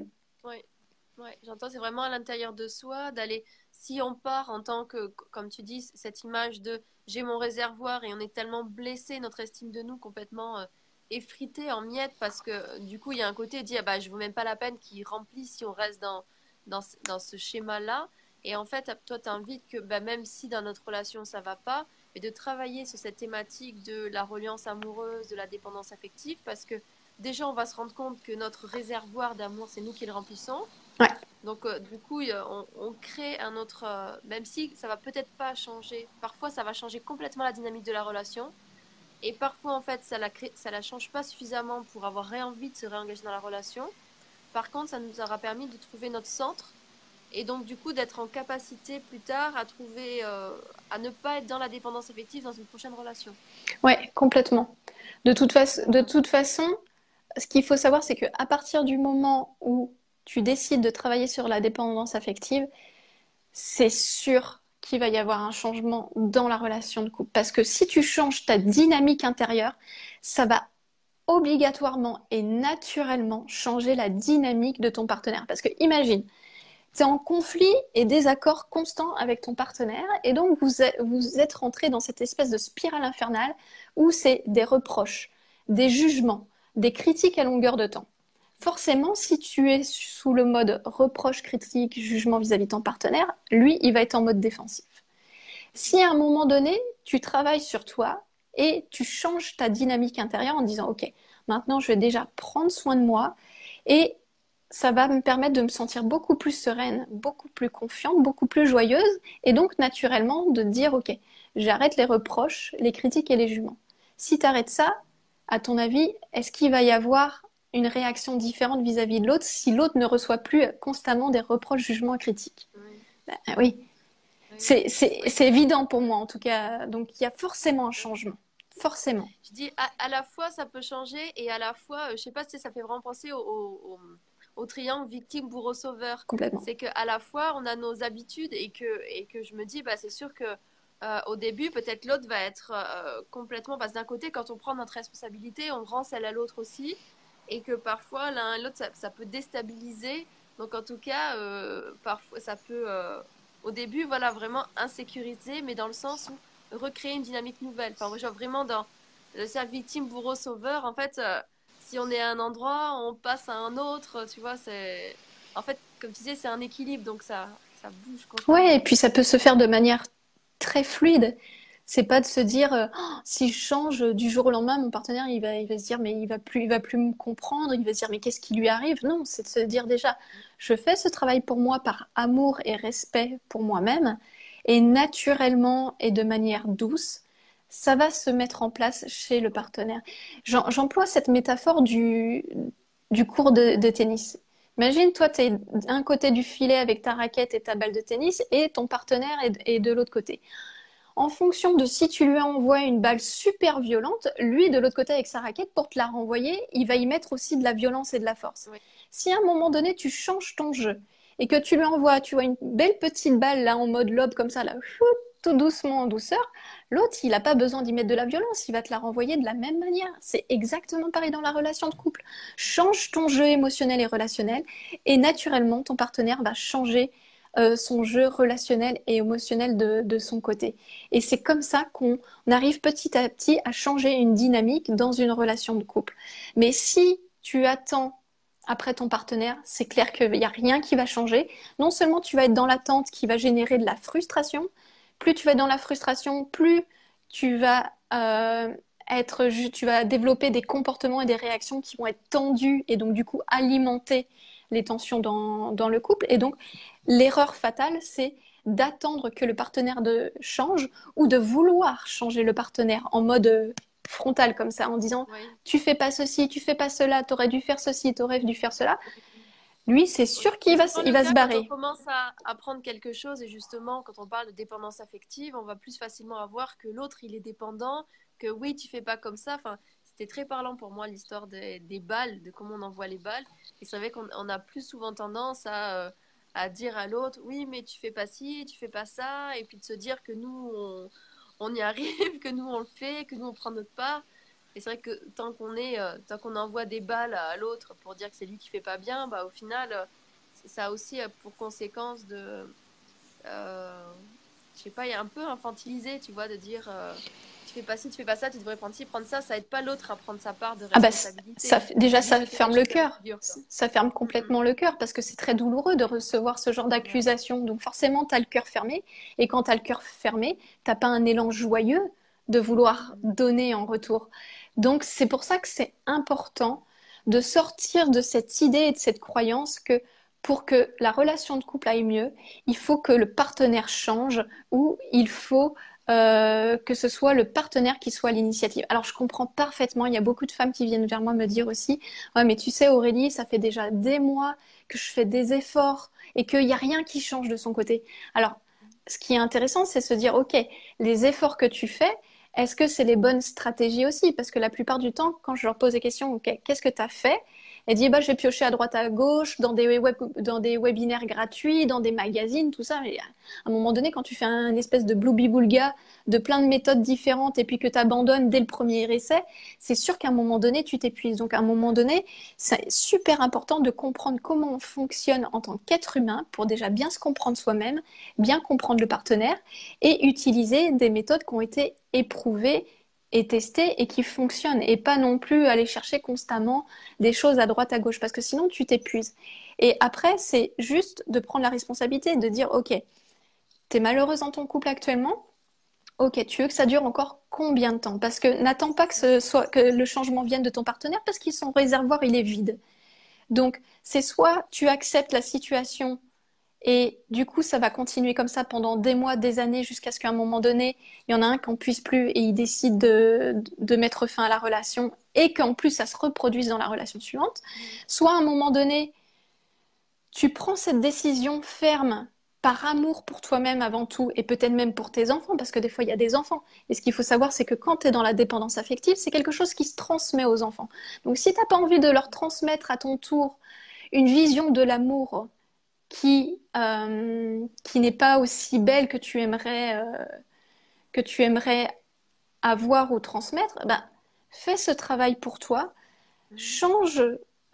Oui, j'entends, c'est vraiment à l'intérieur de soi d'aller, si on part en tant que, comme tu dis, cette image de j'ai mon réservoir et on est tellement blessé, notre estime de nous complètement euh, effritée en miettes parce que du coup il y a un côté dit ah bah je vaut même pas la peine qu'il remplisse si on reste dans, dans, dans ce schéma-là. Et en fait, toi, tu invites que bah, même si dans notre relation ça va pas, et de travailler sur cette thématique de la reliance amoureuse, de la dépendance affective, parce que déjà, on va se rendre compte que notre réservoir d'amour, c'est nous qui le remplissons. Donc, euh, du coup, on, crée un autre. Euh, même si ça va peut-être pas changer, parfois ça va changer complètement la dynamique de la relation. Et parfois, en fait, ça la, crée, ça la change pas suffisamment pour avoir réenvie de se réengager dans la relation. Par contre, ça nous aura permis de trouver notre centre et donc du coup d'être en capacité plus tard à trouver, euh, à ne pas être dans la dépendance affective dans une prochaine relation. Ouais, complètement. De toute, de toute façon, ce qu'il faut savoir, c'est qu'à partir du moment où tu décides de travailler sur la dépendance affective, c'est sûr qu'il va y avoir un changement dans la relation de couple. Parce que si tu changes ta dynamique intérieure, ça va obligatoirement et naturellement changer la dynamique de ton partenaire. Parce que imagine, tu es en conflit et désaccord constant avec ton partenaire et donc vous vous êtes rentré dans cette espèce de spirale infernale où c'est des reproches, des jugements, des critiques à longueur de temps. Forcément, si tu es sous le mode reproche, critique, jugement vis-à-vis de ton partenaire, lui, il va être en mode défensif. Si à un moment donné, tu travailles sur toi et tu changes ta dynamique intérieure en disant, OK, maintenant je vais déjà prendre soin de moi et ça va me permettre de me sentir beaucoup plus sereine, beaucoup plus confiante, beaucoup plus joyeuse, et donc naturellement de dire, OK, j'arrête les reproches, les critiques et les jugements. Si tu arrêtes ça, à ton avis, est-ce qu'il va y avoir une réaction différente vis-à-vis de l'autre si l'autre ne reçoit plus constamment des reproches, jugements et critiques? Ben, Oui. C'est évident pour moi en tout cas. Donc il y a forcément un changement. Forcément. Je dis à, la fois ça peut changer et à la fois, euh, je sais pas si ça fait vraiment penser au au triangle victime bourreau sauveur. C'est que à la fois on a nos habitudes et que et que je me dis bah c'est sûr que euh, au début peut-être l'autre va être euh, complètement parce d'un côté quand on prend notre responsabilité on rend celle à l'autre aussi et que parfois l'un et l'autre ça, peut déstabiliser. Donc en tout cas euh, parfois ça peut au début voilà vraiment insécuriser mais dans le sens où recréer une dynamique nouvelle. Enfin genre vraiment dans le cercle victime bourreau sauveur en fait si on est à un endroit, on passe à un autre, tu vois, c'est... En fait, comme tu disais, c'est un équilibre, donc ça, ça bouge. Ouais, et puis ça peut se faire de manière très fluide. C'est pas de se dire, euh, oh, si je change du jour au lendemain, mon partenaire, il va, il va se dire, mais il va plus, il va plus me comprendre, il va se dire, mais qu'est-ce qui lui arrive? Non, c'est de se dire déjà, je fais ce travail pour moi par amour et respect pour moi-même, et naturellement et de manière douce, ça va se mettre en place chez le partenaire. J'emploie cette métaphore du, du cours de, tennis. Imagine, toi, tu es d'un côté du filet avec ta raquette et ta balle de tennis et ton partenaire est, de l'autre côté. En fonction de si tu lui envoies une balle super violente, lui, de l'autre côté avec sa raquette, pour te la renvoyer, il va y mettre aussi de la violence et de la force. Si à un moment donné, tu changes ton jeu et que tu lui envoies, tu vois, une belle petite balle là en mode lobe comme ça, là, tout doucement en douceur, l'autre, il n'a pas besoin d'y mettre de la violence, il va te la renvoyer de la même manière. C'est exactement pareil dans la relation de couple. Change ton jeu émotionnel et relationnel et naturellement, ton partenaire va changer euh, son jeu relationnel et émotionnel de, son côté. Et c'est comme ça qu'on arrive petit à petit à changer une dynamique dans une relation de couple. Mais si tu attends après ton partenaire, c'est clair qu'il n'y a rien qui va changer. Non seulement tu vas être dans l'attente qui va générer de la frustration, plus tu vas dans la frustration, plus tu vas euh, être, tu vas développer des comportements et des réactions qui vont être tendus et donc du coup alimenter les tensions dans, dans le couple. Et donc l'erreur fatale, c'est d'attendre que le partenaire de change ou de vouloir changer le partenaire en mode frontal comme ça en disant tu fais pas ceci, tu fais pas cela, tu aurais dû faire ceci, tu aurais dû faire cela. Lui, c'est sûr qu'il va, il va se barrer. Quand on commence à apprendre quelque chose, et justement, quand on parle de dépendance affective, on va plus facilement avoir que l'autre, il est dépendant, que oui, tu fais pas comme ça. Enfin, c'était très parlant pour moi l'histoire des, balles, de comment on envoie les balles. Et c'est vrai qu'on a plus souvent tendance à, euh, à dire à l'autre, oui, mais tu fais pas ci, tu fais pas ça, et puis de se dire que nous, on, on y arrive, que nous, on le fait, que nous, on prend notre part. Et c'est vrai que tant qu'on est, euh, tant qu'on envoie des balles à, l'autre pour dire que c'est lui qui fait pas bien, bah au final, euh, ça a aussi euh, pour conséquence de, je sais pas, il y a un peu infantilisé, tu vois, de dire tu fais pas ci, tu fais pas ça, tu devrais prendre ci, prendre ça, ça aide pas l'autre à prendre sa part de ah bah, responsabilité. ça, déjà, ça ferme le cœur. Ça ferme complètement le cœur parce que c'est très douloureux de recevoir ce genre d'accusation. Donc forcément, tu as le cœur fermé. Et quand tu as le cœur fermé, tu pas un élan joyeux de vouloir donner en retour. Donc c'est pour ça que c'est important de sortir de cette idée et de cette croyance que pour que la relation de couple aille mieux, il faut que le partenaire change ou il faut euh, que ce soit le partenaire qui soit l'initiative. Alors je comprends parfaitement, il y a beaucoup de femmes qui viennent vers moi me dire aussi, ouais mais tu sais Aurélie, ça fait déjà des mois que je fais des efforts et qu'il n'y a rien qui change de son côté. Alors ce qui est intéressant, c'est se dire, ok, les efforts que tu fais, est-ce que c'est les bonnes stratégies aussi? Parce que la plupart du temps, quand je leur pose des questions, qu'est-ce que tu as fait? Elle dit, bah, je vais piocher à droite à gauche, dans des, webinaires gratuits, dans des magazines, tout ça. Mais à un moment donné, quand tu fais un espèce de bloubi-boulga de plein de méthodes différentes et puis que tu abandonnes dès le premier essai, c'est sûr qu'à un moment donné, tu t'épuises. Donc, à un moment donné, c'est super important de comprendre comment on fonctionne en tant qu'être humain pour déjà bien se comprendre soi-même, bien comprendre le partenaire et utiliser des méthodes qui ont été éprouvées et testées et qui fonctionnent et pas non plus aller chercher constamment des choses à droite à gauche parce que sinon tu t'épuises. Et après, c'est juste de prendre la responsabilité de dire ok, tu es malheureuse dans ton couple actuellement, Ok, tu veux que ça dure encore combien de temps? Parce que n'attends pas que, ce soit, que le changement vienne de ton partenaire parce que son réservoir, il est vide. Donc, c'est soit tu acceptes la situation et du coup, ça va continuer comme ça pendant des mois, des années, jusqu'à ce qu'à un moment donné, il y en a un qui n'en puisse plus et il décide de, de, mettre fin à la relation et qu'en plus, ça se reproduise dans la relation suivante. Soit à un moment donné, tu prends cette décision ferme par amour pour toi-même avant tout, et peut-être même pour tes enfants, parce que des fois il y a des enfants. Et ce qu'il faut savoir, c'est que quand tu es dans la dépendance affective, c'est quelque chose qui se transmet aux enfants. Donc si tu n'as pas envie de leur transmettre à ton tour une vision de l'amour qui, euh, qui n'est pas aussi belle que tu aimerais, euh, que tu aimerais avoir ou transmettre, ben, fais ce travail pour toi, change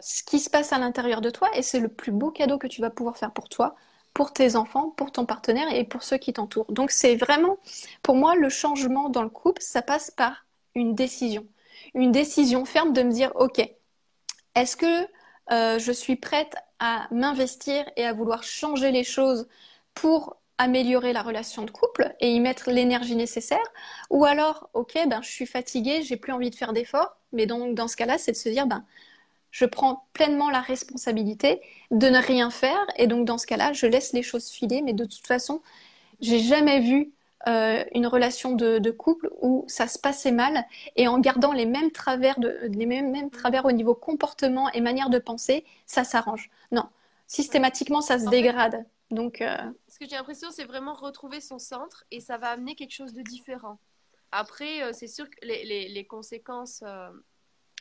ce qui se passe à l'intérieur de toi, et c'est le plus beau cadeau que tu vas pouvoir faire pour toi pour tes enfants, pour ton partenaire et pour ceux qui t'entourent. Donc c'est vraiment, pour moi, le changement dans le couple, ça passe par une décision. Une décision ferme de me dire, OK, est-ce que euh, je suis prête à m'investir et à vouloir changer les choses pour améliorer la relation de couple et y mettre l'énergie nécessaire Ou alors, OK, ben, je suis fatiguée, j'ai plus envie de faire d'efforts, mais donc dans ce cas-là, c'est de se dire, ben, je prends pleinement la responsabilité de ne rien faire. Et donc, dans ce cas-là, je laisse les choses filer. Mais de toute façon, j'ai jamais vu euh, une relation de, couple où ça se passait mal et en gardant les mêmes travers, de, les mêmes, mêmes travers au niveau comportement et manière de penser, ça s'arrange. Non, systématiquement, ça se dégrade. Donc, euh, ce que j'ai l'impression, c'est vraiment retrouver son centre et ça va amener quelque chose de différent. Après, euh, c'est sûr que les, les, conséquences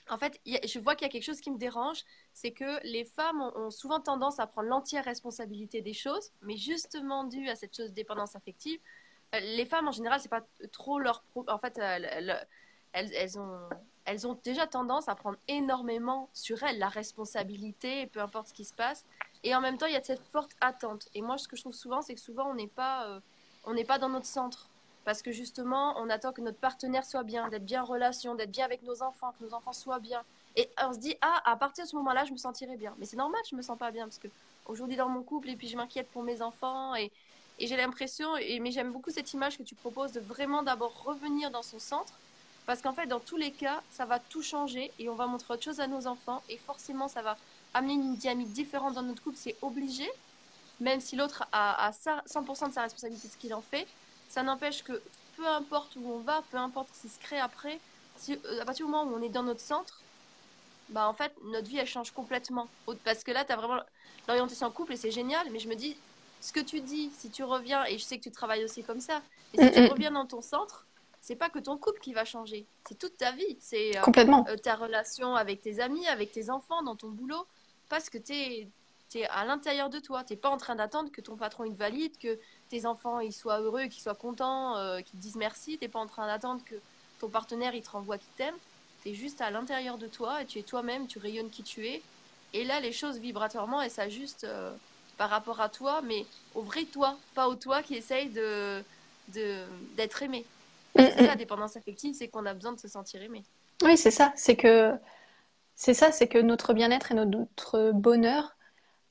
en fait, je vois qu'il y a quelque chose qui me dérange, c'est que les femmes ont, souvent tendance à prendre l'entière responsabilité des choses, mais justement dû à cette chose de dépendance affective, les femmes en général, c'est pas trop leur en fait elles, ont elles ont déjà tendance à prendre énormément sur elles la responsabilité, peu importe ce qui se passe, Et en même temps, il y a cette forte attente. Et moi, ce que je trouve souvent, c'est que souvent, on n'est pas, euh, pas dans notre centre. Parce que justement, on attend que notre partenaire soit bien, d'être bien en relation, d'être bien avec nos enfants, que nos enfants soient bien. Et on se dit, ah, à partir de ce moment-là, je me sentirai bien. Mais c'est normal, je me sens pas bien parce que aujourd'hui dans mon couple et puis je m'inquiète pour mes enfants et, et j'ai l'impression, mais j'aime beaucoup cette image que tu proposes de vraiment d'abord revenir dans son centre parce qu'en fait, dans tous les cas, ça va tout changer et on va montrer autre chose à nos enfants et forcément, ça va amener une dynamique différente dans notre couple, c'est obligé, même si l'autre a, a 100% de sa responsabilité de ce qu'il en fait. Ça n'empêche que peu importe où on va, peu importe ce qui se crée après, euh, à partir du moment où on est dans notre centre, bah en fait, notre vie, elle change complètement. Parce que là, tu as vraiment l'orientation en couple et c'est génial, mais je me dis, ce que tu dis, si tu reviens, et je sais que tu travailles aussi comme ça, et si tu reviens dans ton centre, c'est pas que ton couple qui va changer, c'est toute ta vie. C'est euh, euh, ta relation avec tes amis, avec tes enfants, dans ton boulot, parce que tu es, à l'intérieur de toi. Tu pas en train d'attendre que ton patron il te valide, que tes enfants ils soient heureux, qu'ils soient contents, euh, qu'ils te disent merci. Tu pas en train d'attendre que ton partenaire il te renvoie qu'il t'aime. Tu es juste à l'intérieur de toi et tu es toi-même, tu rayonnes qui tu es. Et là, les choses vibratoirement, elles s'ajustent par rapport à toi, mais au vrai toi, pas au toi qui essaye de d'être aimé. Mm, c'est mm. la dépendance affective, c'est qu'on a besoin de se sentir aimé. Oui, c'est ça. C'est que c'est ça, c'est que notre bien-être et notre bonheur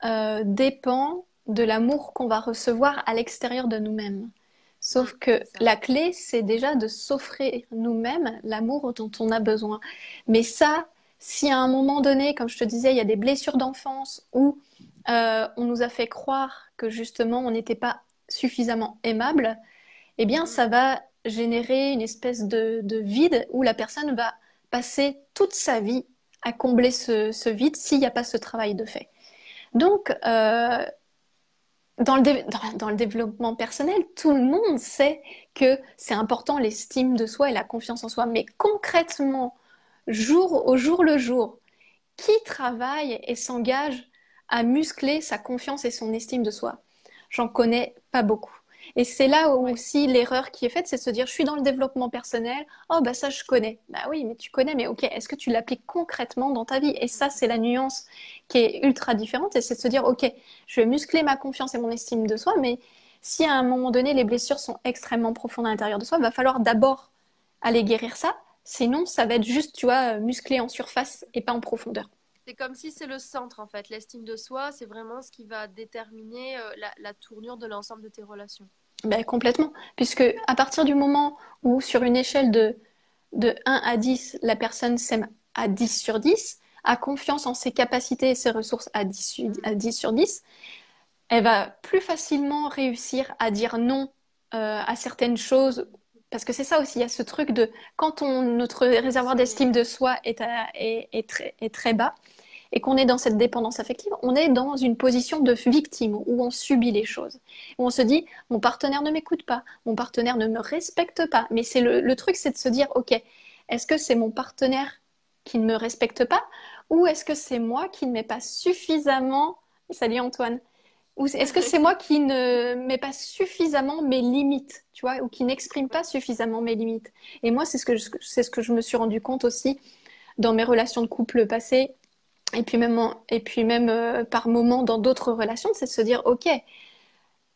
euh, dépend de l'amour qu'on va recevoir à l'extérieur de nous-mêmes. Sauf mm, que la clé, c'est déjà de s'offrir nous-mêmes l'amour dont on a besoin. Mais ça, si à un moment donné, comme je te disais, il y a des blessures d'enfance où euh, on nous a fait croire que justement on n'était pas suffisamment aimable, eh bien ça va générer une espèce de, vide où la personne va passer toute sa vie à combler ce, vide s'il n'y a pas ce travail de fait. Donc, euh, dans, le dans, le développement personnel, tout le monde sait que c'est important l'estime de soi et la confiance en soi. Mais concrètement, jour au jour le jour, qui travaille et s'engage à muscler sa confiance et son estime de soi J'en connais pas beaucoup. Et c'est là où aussi l'erreur qui est faite, c'est de se dire, je suis dans le développement personnel, oh bah ça je connais. Bah oui, mais tu connais, mais ok, est-ce que tu l'appliques concrètement dans ta vie? Et ça, c'est la nuance qui est ultra différente, et c'est de se dire, ok, je vais muscler ma confiance et mon estime de soi, mais si à un moment donné les blessures sont extrêmement profondes à l'intérieur de soi, il va falloir d'abord aller guérir ça, sinon ça va être juste, tu vois, musclé en surface et pas en profondeur. C'est comme si c'est le centre en fait. L'estime de soi, c'est vraiment ce qui va déterminer euh, la, tournure de l'ensemble de tes relations. Ben, complètement. Puisque à partir du moment où sur une échelle de, de 1 à 10, la personne s'aime à 10 sur 10, a confiance en ses capacités et ses ressources à 10, à 10 sur 10, elle va plus facilement réussir à dire non euh, à certaines choses. Parce que c'est ça aussi, il y a ce truc de quand on, notre réservoir d'estime de soi est, est, est, très, est très bas, et qu'on est dans cette dépendance affective, on est dans une position de victime où on subit les choses. Où on se dit, mon partenaire ne m'écoute pas, mon partenaire ne me respecte pas. Mais c'est le, truc, c'est de se dire, ok, est-ce que c'est mon partenaire qui ne me respecte pas ou est-ce que c'est moi qui ne mets pas suffisamment, salut Antoine, est-ce que c'est moi qui ne mets pas suffisamment mes limites, tu vois, ou qui n'exprime pas suffisamment mes limites. Et moi, c'est ce que c'est ce que je me suis rendu compte aussi dans mes relations de couple passées et puis même, et puis même euh, par moment dans d'autres relations, c'est de se dire, OK,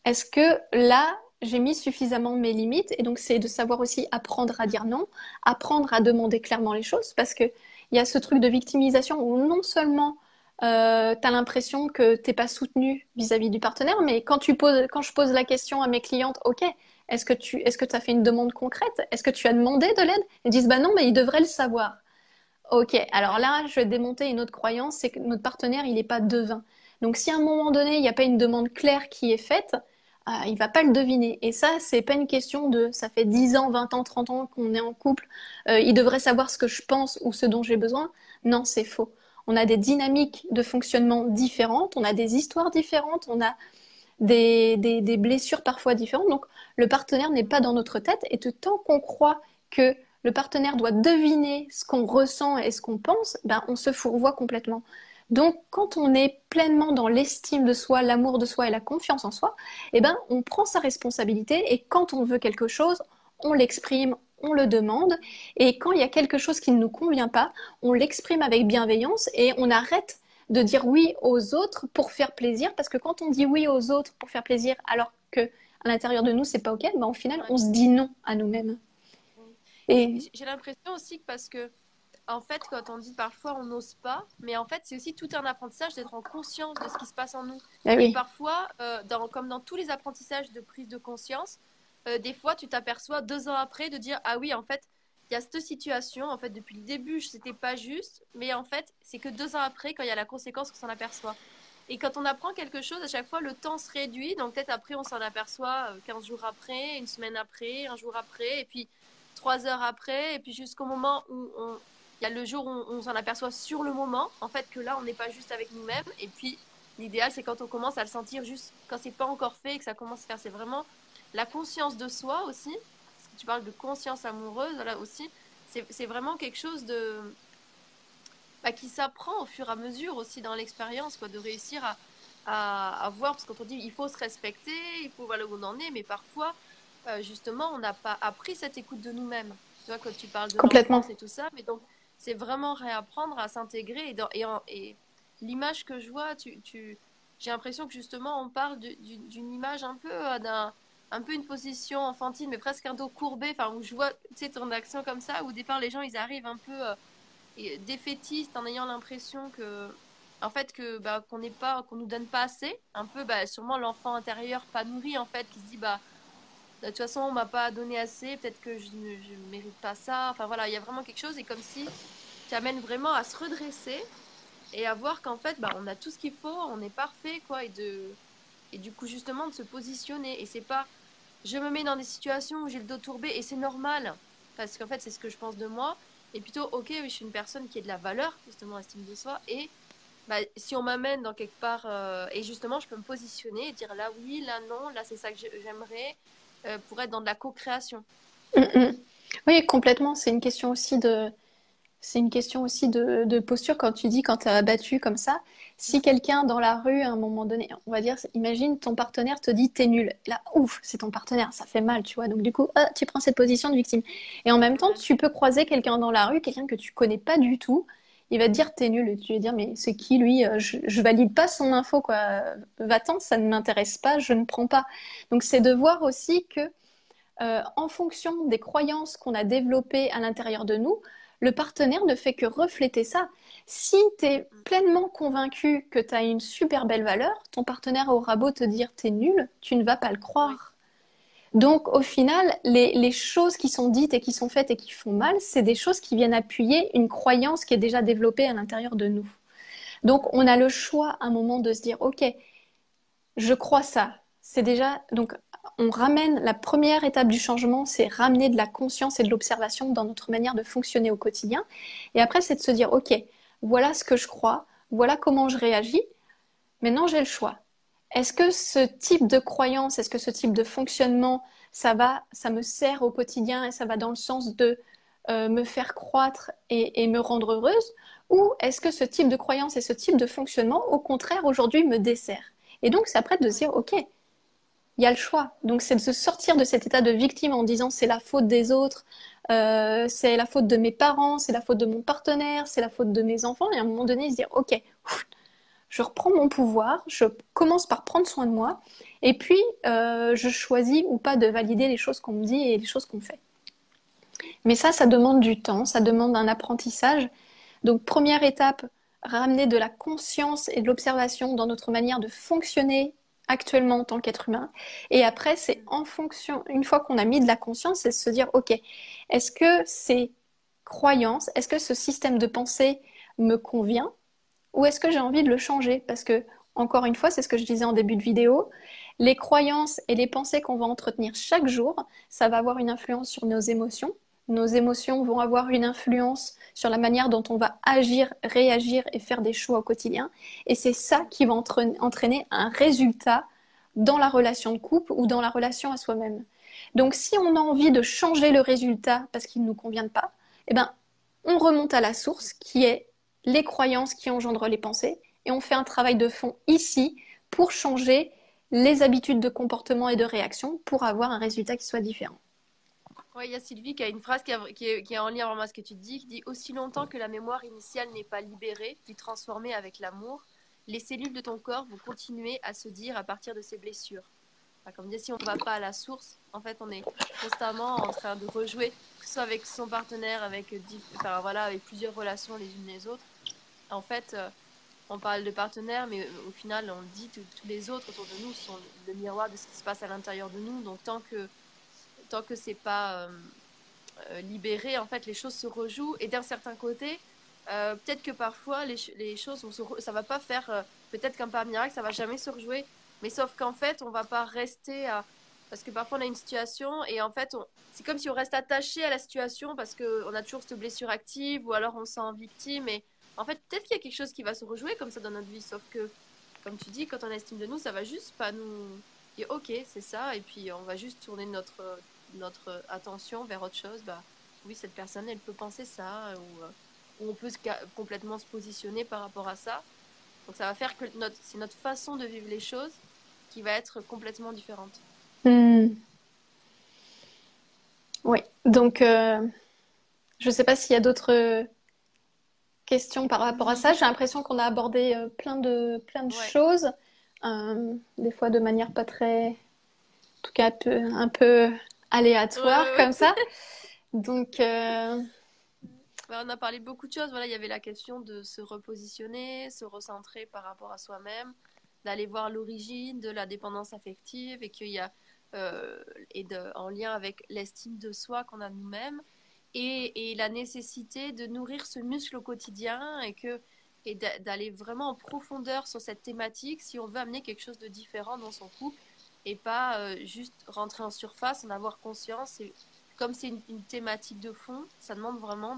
est-ce que là, j'ai mis suffisamment mes limites? Et donc, c'est de savoir aussi apprendre à dire non, apprendre à demander clairement les choses, parce qu'il y a ce truc de victimisation où non seulement euh, tu as l'impression que tu n'es pas soutenu vis-à-vis du partenaire, mais quand, tu poses, quand je pose la question à mes clientes, OK, est-ce que tu est-ce que as fait une demande concrète? Est-ce que tu as demandé de l'aide? Elles disent, bah non, mais ils devraient le savoir. Ok, alors là, je vais démonter une autre croyance, c'est que notre partenaire, il n'est pas devin. Donc si à un moment donné, il n'y a pas une demande claire qui est faite, il euh, il va pas le deviner. Et ça, c'est pas une question de ça fait 10 ans, 20 ans, 30 ans qu'on est en couple, euh, il devrait savoir ce que je pense ou ce dont j'ai besoin. Non, c'est faux. On a des dynamiques de fonctionnement différentes, on a des histoires différentes, on a des, des blessures parfois différentes. Donc le partenaire n'est pas dans notre tête et tant qu'on croit que le partenaire doit deviner ce qu'on ressent et ce qu'on pense, ben, on se fourvoie complètement. Donc, quand on est pleinement dans l'estime de soi, l'amour de soi et la confiance en soi, eh ben, on prend sa responsabilité et quand on veut quelque chose, on l'exprime, on le demande. Et quand il y a quelque chose qui ne nous convient pas, on l'exprime avec bienveillance et on arrête de dire oui aux autres pour faire plaisir, parce que quand on dit oui aux autres pour faire plaisir, alors que à l'intérieur de nous c'est pas ok, ben au final on se dit non à nous-mêmes. Et j'ai l'impression aussi que parce que en fait, quand on dit parfois on n'ose pas, mais en fait, c'est aussi tout un apprentissage d'être en conscience de ce qui se passe en nous. Eh et parfois, euh, dans, comme dans tous les apprentissages de prise de conscience, euh, des fois, tu t'aperçois deux ans après de dire ah oui, en fait, il y a cette situation. En fait, depuis le début, c'était pas juste, mais en fait, c'est que deux ans après, quand il y a la conséquence, qu'on s'en aperçoit. Et quand on apprend quelque chose, à chaque fois, le temps se réduit. Donc peut-être après, on s'en aperçoit 15 euh, jours après, une semaine après, un jour après, et puis trois heures après, et puis jusqu'au moment où il y a le jour où on, s'en aperçoit sur le moment, en fait, que là, on n'est pas juste avec nous-mêmes. Et puis, l'idéal, c'est quand on commence à le sentir juste quand c'est pas encore fait et que ça commence à faire. C'est vraiment la conscience de soi aussi. Parce que tu parles de conscience amoureuse, là aussi. C'est vraiment quelque chose de. Bah, qui s'apprend au fur et à mesure aussi dans l'expérience, quoi, de réussir à, à, voir. Parce que quand on dit il faut se respecter, il faut voir où on en est, mais parfois, euh, justement, on n'a pas appris cette écoute de nous-mêmes. Tu vois, quand tu parles de Complètement. et tout ça, mais donc c'est vraiment réapprendre à s'intégrer. Et, et, l'image que je vois, tu, tu j'ai l'impression que justement on parle d'une image un peu euh, d'un un peu une position enfantine, mais presque un dos courbé, enfin où je vois tu sais, ton action comme ça, où au départ les gens ils arrivent un peu euh, défaitistes en ayant l'impression que en fait que bah, qu'on n'est pas qu'on nous donne pas assez, un peu bah, sûrement l'enfant intérieur pas nourri en fait qui se dit bah de toute façon, on m'a pas donné assez, peut-être que je ne mérite pas ça. Enfin voilà, il y a vraiment quelque chose et comme si tu amènes vraiment à se redresser et à voir qu'en fait, bah, on a tout ce qu'il faut, on est parfait, quoi, et de et du coup justement de se positionner. Et c'est pas, je me mets dans des situations où j'ai le dos tourbé et c'est normal parce qu'en fait c'est ce que je pense de moi. Et plutôt, ok, je suis une personne qui a de la valeur, justement, estime de soi. Et bah, si on m'amène dans quelque part, euh, et justement, je peux me positionner et dire là oui, là non, là c'est ça que j'aimerais. Euh, pour être dans de la co-création. Mm, mm. Oui, complètement. C'est une question aussi de, c'est une question aussi de, de, posture quand tu dis quand tu es abattu comme ça. Si quelqu'un dans la rue, à un moment donné, on va dire, imagine ton partenaire te dit t'es nul. Là, ouf, c'est ton partenaire, ça fait mal, tu vois. Donc du coup, ah, tu prends cette position de victime. Et en même temps, tu peux croiser quelqu'un dans la rue, quelqu'un que tu connais pas du tout. Il va te dire t'es nul tu vas dire mais c'est qui lui euh, je, je valide pas son info quoi. Va-t'en, ça ne m'intéresse pas, je ne prends pas. Donc c'est de voir aussi que euh, en fonction des croyances qu'on a développées à l'intérieur de nous, le partenaire ne fait que refléter ça. Si tu es pleinement convaincu que tu as une super belle valeur, ton partenaire aura beau te dire t'es nul, tu ne vas pas le croire. Donc au final, les, choses qui sont dites et qui sont faites et qui font mal, c'est des choses qui viennent appuyer une croyance qui est déjà développée à l'intérieur de nous. Donc on a le choix à un moment de se dire, ok, je crois ça. C'est déjà donc on ramène la première étape du changement, c'est ramener de la conscience et de l'observation dans notre manière de fonctionner au quotidien. Et après, c'est de se dire, OK, voilà ce que je crois, voilà comment je réagis. Maintenant, j'ai le choix. Est-ce que ce type de croyance, est-ce que ce type de fonctionnement, ça va, ça me sert au quotidien et ça va dans le sens de euh, me faire croître et, me rendre heureuse? Ou est-ce que ce type de croyance et ce type de fonctionnement, au contraire, aujourd'hui, me dessert? Et donc, c'est après de se dire, OK, il y a le choix. Donc c'est de se sortir de cet état de victime en disant c'est la faute des autres, euh, c'est la faute de mes parents, c'est la faute de mon partenaire, c'est la faute de mes enfants. Et à un moment donné, se dire ok, je reprends mon pouvoir, je commence par prendre soin de moi, et puis euh, je choisis ou pas de valider les choses qu'on me dit et les choses qu'on fait. Mais ça, ça demande du temps, ça demande un apprentissage. Donc première étape, ramener de la conscience et de l'observation dans notre manière de fonctionner actuellement en tant qu'être humain. Et après, c'est en fonction, une fois qu'on a mis de la conscience, c'est de se dire, OK, est-ce que ces croyances, est-ce que ce système de pensée me convient ou est-ce que j'ai envie de le changer? Parce que, encore une fois, c'est ce que je disais en début de vidéo, les croyances et les pensées qu'on va entretenir chaque jour, ça va avoir une influence sur nos émotions. Nos émotions vont avoir une influence sur la manière dont on va agir, réagir et faire des choix au quotidien. Et c'est ça qui va entraîner un résultat dans la relation de couple ou dans la relation à soi-même. Donc si on a envie de changer le résultat parce qu'il ne nous convient pas, eh ben, on remonte à la source qui est les croyances qui engendrent les pensées et on fait un travail de fond ici pour changer les habitudes de comportement et de réaction pour avoir un résultat qui soit différent. Oui, il y a Sylvie qui a une phrase qui, est, qui, est, en lien vraiment avec ce que tu dis, qui dit Aussi longtemps que la mémoire initiale n'est pas libérée, puis transformée avec l'amour, les cellules de ton corps vont continuer à se dire à partir de ces blessures. Comme dit, si on ne va pas à la source, en fait, on est constamment en train de rejouer, que ce soit avec son partenaire, avec, enfin, voilà, avec plusieurs relations les unes les autres. En fait, euh, on parle de partenaire, mais euh, au final, on dit que tous les autres autour de nous sont le miroir de ce qui se passe à l'intérieur de nous. Donc, tant que tant que c'est pas euh, libéré, en fait, les choses se rejouent. Et d'un certain côté, euh, peut-être que parfois les, les choses vont se ça va pas faire euh, peut-être qu'un par miracle ça va jamais se rejouer mais sauf qu'en fait on va pas rester à parce que parfois on a une situation et en fait c'est comme si on reste attaché à la situation parce que on a toujours cette blessure active ou alors on se sent victime et en fait peut-être qu'il y a quelque chose qui va se rejouer comme ça dans notre vie sauf que comme tu dis quand on estime de nous ça va juste pas nous dire ok c'est ça et puis on va juste tourner notre notre attention vers autre chose bah oui cette personne elle peut penser ça ou euh, on peut complètement se positionner par rapport à ça. Donc ça va faire que notre, c'est notre façon de vivre les choses qui va être complètement différente. Hmm. Oui, donc euh, je ne sais pas s'il y a d'autres questions par rapport à ça. J'ai l'impression qu'on a abordé euh, plein de, plein de choses, euh, des fois de manière pas très, en tout cas un peu, aléatoire comme ça. Donc bah, on a parlé de beaucoup de choses. Voilà, il y avait la question de se repositionner, se recentrer par rapport à soi-même, d'aller voir l'origine de la dépendance affective et qu'il y a euh, et de, en lien avec l'estime de soi qu'on a nous-mêmes et, et, la nécessité de nourrir ce muscle au quotidien et que et d'aller vraiment en profondeur sur cette thématique si on veut amener quelque chose de différent dans son couple et pas euh, juste rentrer en surface, en avoir conscience. Et comme c'est une, thématique de fond, ça demande vraiment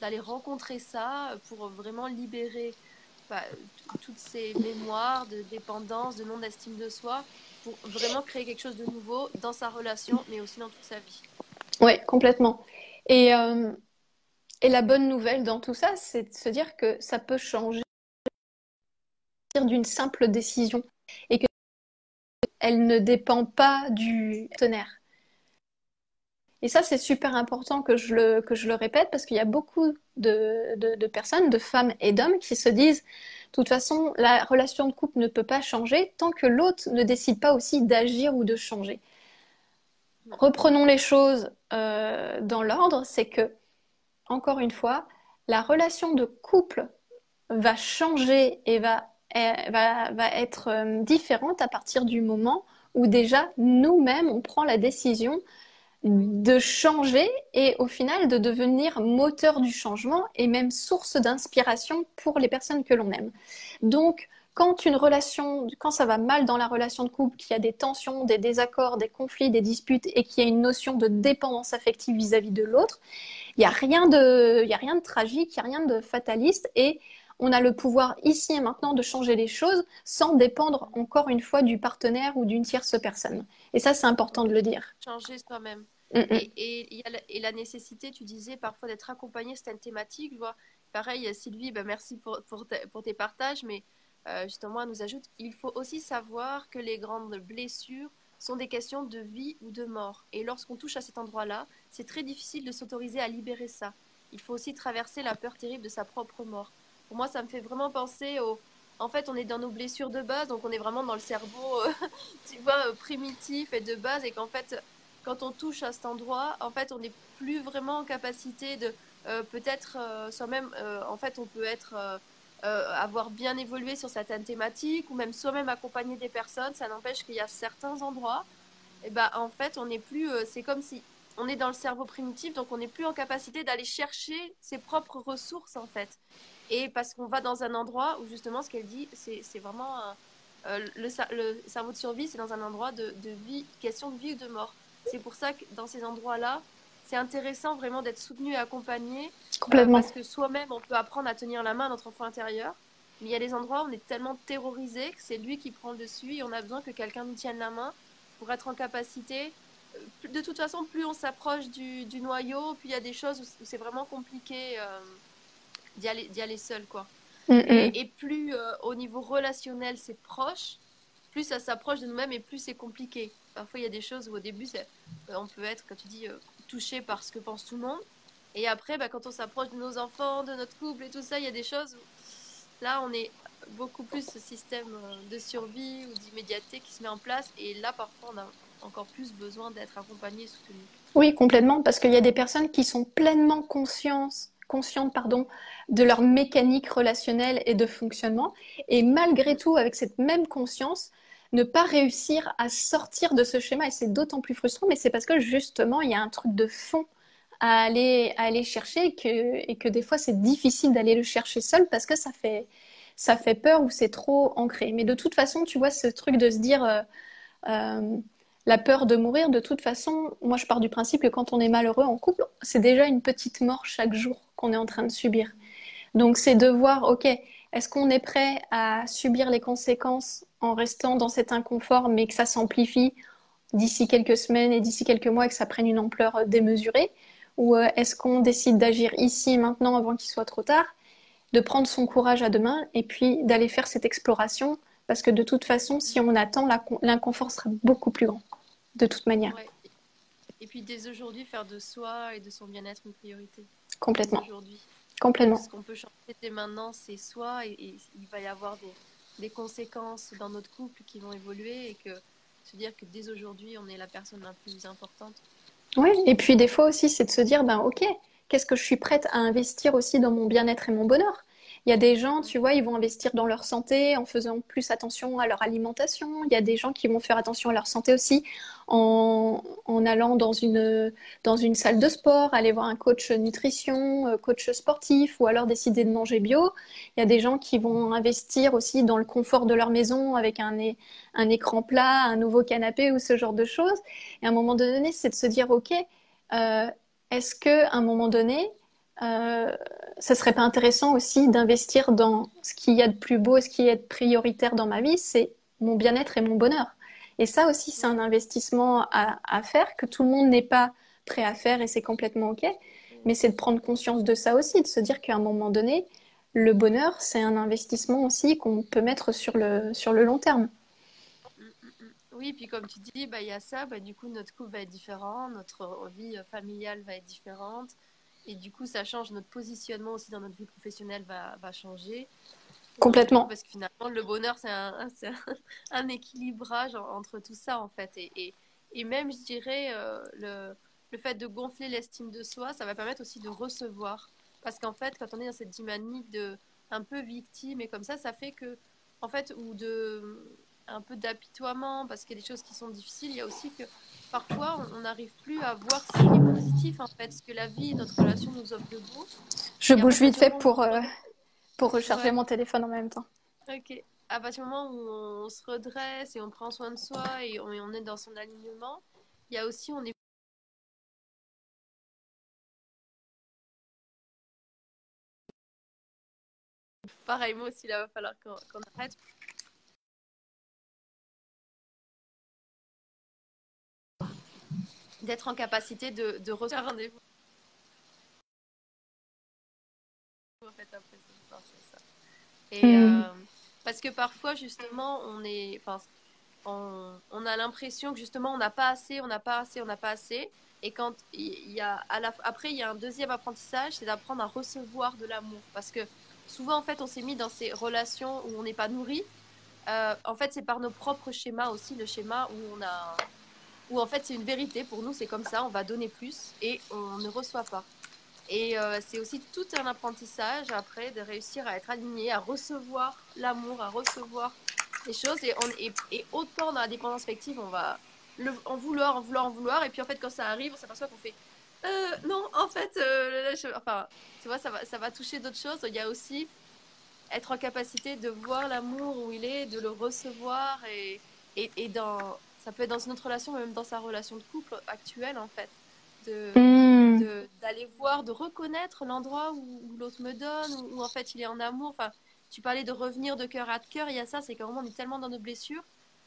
d'aller rencontrer ça pour vraiment libérer toutes ces mémoires de dépendance, de non-estime de soi, pour vraiment créer quelque chose de nouveau dans sa relation, mais aussi dans toute sa vie. Oui, complètement. Et, euh, et la bonne nouvelle dans tout ça, c'est de se dire que ça peut changer d'une simple décision et que elle ne dépend pas du partenaire. Et ça, c'est super important que je le, que je le répète parce qu'il y a beaucoup de, de, personnes, de femmes et d'hommes qui se disent, de toute façon, la relation de couple ne peut pas changer tant que l'autre ne décide pas aussi d'agir ou de changer. Reprenons les choses euh, dans l'ordre, c'est que, encore une fois, la relation de couple va changer et va, va, va être euh, différente à partir du moment où déjà nous-mêmes, on prend la décision de changer et au final de devenir moteur du changement et même source d'inspiration pour les personnes que l'on aime. Donc, quand une relation, quand ça va mal dans la relation de couple, qu'il y a des tensions, des désaccords, des conflits, des disputes et qu'il y a une notion de dépendance affective vis-à-vis de l'autre, il n'y a rien de, il a rien de tragique, il n'y a rien de fataliste et on a le pouvoir ici et maintenant de changer les choses sans dépendre encore une fois du partenaire ou d'une tierce personne. Et ça, c'est important de le dire. Changer soi-même. Et, la, nécessité, tu disais, parfois d'être accompagné, c'est une thématique. Vois, pareil, Sylvie, ben merci pour, tes partages, mais euh, justement, elle nous ajoute, il faut aussi savoir que les grandes blessures sont des questions de vie ou de mort. Et lorsqu'on touche à cet endroit-là, c'est très difficile de s'autoriser à libérer ça. Il faut aussi traverser la peur terrible de sa propre mort. Pour moi, ça me fait vraiment penser au... En fait, on est dans nos blessures de base, donc on est vraiment dans le cerveau, tu vois, primitif et de base, et qu'en fait, quand on touche à cet endroit, en fait, on n'est plus vraiment en capacité de euh, peut-être euh, soi-même, euh, en fait, on peut être avoir bien évolué sur certaines thématiques ou même soi-même accompagner des personnes. Ça n'empêche qu'il y a certains endroits, et ben en fait, on n'est plus. c'est comme si on est dans le cerveau primitif, donc on n'est plus en capacité d'aller chercher ses propres ressources en fait. Et parce qu'on va dans un endroit où justement, ce qu'elle dit, c'est vraiment le, le, cerveau de survie, c'est dans un endroit de, de vie, question de vie ou de mort. C'est pour ça que dans ces endroits-là, c'est intéressant vraiment d'être soutenu et accompagné. Complètement. parce que soi-même, on peut apprendre à tenir la main à notre enfant intérieur. Mais il y a des endroits où on est tellement terrorisé que c'est lui qui prend le dessus et on a besoin que quelqu'un nous tienne la main pour être en capacité. Euh, de toute façon, plus on s'approche du, noyau, plus il y a des choses où c'est vraiment compliqué euh, d'y aller, aller, seul. Quoi. Mm, mm. Et, plus euh, au niveau relationnel c'est proche, plus ça s'approche de nous-mêmes et plus c'est compliqué. Parfois, il y a des choses où au début, euh, on peut être, quand tu dis, euh, touché par ce que pense tout le monde. Et après, bah, quand on s'approche de nos enfants, de notre couple et tout ça, il y a des choses où là, on est beaucoup plus ce système euh, de survie ou d'immédiateté qui se met en place. Et là, parfois, on a encore plus besoin d'être accompagné, soutenu. Oui, complètement, parce qu'il y a des personnes qui sont pleinement conscientes, conscientes pardon, de leur mécanique relationnelle et de fonctionnement, et malgré tout, avec cette même conscience, ne pas réussir à sortir de ce schéma. Et c'est d'autant plus frustrant, mais c'est parce que justement, il y a un truc de fond à aller, chercher et que, des fois, c'est difficile d'aller le chercher seul parce que ça fait, ça fait peur ou c'est trop ancré. Mais de toute façon, tu vois, ce truc de se dire euh, euh, la peur de mourir, de toute façon, moi je pars du principe que quand on est malheureux en couple, c'est déjà une petite mort chaque jour qu'on est en train de subir. Donc c'est de voir, ok, est-ce qu'on est prêt à subir les conséquences en restant dans cet inconfort, mais que ça s'amplifie d'ici quelques semaines et d'ici quelques mois et que ça prenne une ampleur démesurée Ou euh, est-ce qu'on décide d'agir ici, maintenant, avant qu'il soit trop tard de prendre son courage à deux mains et puis d'aller faire cette exploration? Parce que de toute façon, si on attend, l'inconfort sera beaucoup plus grand, de toute manière. Et puis dès aujourd'hui, faire de soi et de son bien-être une priorité. Complètement. Aujourd'hui. Complètement. Ce qu'on peut changer dès maintenant, c'est soi et, il va y avoir des, des, conséquences dans notre couple qui vont évoluer et que se dire que dès aujourd'hui, on est la personne la plus importante. Oui, et puis des fois aussi, c'est de se dire, ben ok, qu'est-ce que je suis prête à investir aussi dans mon bien-être et mon bonheur? Il y a des gens, tu vois, ils vont investir dans leur santé en faisant plus attention à leur alimentation. Il y a des gens qui vont faire attention à leur santé aussi en, en allant dans une, dans une salle de sport, aller voir un coach nutrition, euh, coach sportif, ou alors décider de manger bio. Il y a des gens qui vont investir aussi dans le confort de leur maison avec un, un écran plat, un nouveau canapé ou ce genre de choses. Et à un moment donné, c'est de se dire, OK, euh, est-ce qu'à un moment donné, euh, ça serait pas intéressant aussi d'investir dans ce qu'il y a de plus beau, ce qui est prioritaire dans ma vie, c'est mon bien-être et mon bonheur. Et ça aussi, c'est un investissement à, faire que tout le monde n'est pas prêt à faire et c'est complètement OK. Mais c'est de prendre conscience de ça aussi, de se dire qu'à un moment donné, le bonheur, c'est un investissement aussi qu'on peut mettre sur le, long terme. Oui, puis comme tu dis, bah, il y a ça, bah, du coup, notre couple va être différent, notre vie familiale va être différente. Et du coup, ça change notre positionnement aussi dans notre vie professionnelle va, va changer. Complètement. Parce que finalement, le bonheur, c'est un, un, équilibrage entre tout ça, en fait. Et, et, et même, je dirais, euh, le, le fait de gonfler l'estime de soi, ça va permettre aussi de recevoir. Parce qu'en fait, quand on est dans cette dynamique de un peu victime et comme ça, ça fait que, en fait, ou de un peu d'apitoiement, parce qu'il y a des choses qui sont difficiles, il y a aussi que parfois on n'arrive plus à voir ce qui est positif en fait, ce que la vie, notre relation nous offre de beau. Je bouge vite fait pour, euh, pour recharger mon téléphone en même temps. Ok. À partir du moment où on se redresse et on prend soin de soi et on, on est dans son alignement, il y a aussi, on est Pareil, moi aussi, là, il va falloir qu'on arrête. D'être en capacité de, de recevoir un rendez-vous. Et hmm. euh, parce que parfois, justement, on est, on, on, a l'impression que justement, on n'a pas assez, on n'a pas assez, on n'a pas assez. Et quand il y a, à la, après, il y a un deuxième apprentissage, c'est d'apprendre à recevoir de l'amour. Parce que souvent, en fait, on s'est mis dans ces relations où on n'est pas nourri. Euh, en fait, c'est par nos propres schémas aussi, le schéma où on a où en fait c'est une vérité pour nous, c'est comme ça, on va donner plus et on ne reçoit pas. Et euh, c'est aussi tout un apprentissage après de réussir à être aligné, à recevoir l'amour, à recevoir les choses. Et, on, et, autant dans la dépendance affective, on va le, en vouloir, en vouloir, en vouloir. Et puis en fait, quand ça arrive, on s'aperçoit qu'on fait euh, non, en fait, euh, enfin, tu vois, ça va, ça va toucher d'autres choses. Il y a aussi être en capacité de voir l'amour où il est, de le recevoir et, et, et dans, ça peut être dans une autre relation, même dans sa relation de couple actuelle, en fait. Hmm. De, d'aller voir, de reconnaître l'endroit où, l'autre me donne, où, en fait il est en amour. Enfin, tu parlais de revenir de cœur à cœur, il y a ça, c'est qu'à un moment on est tellement dans nos blessures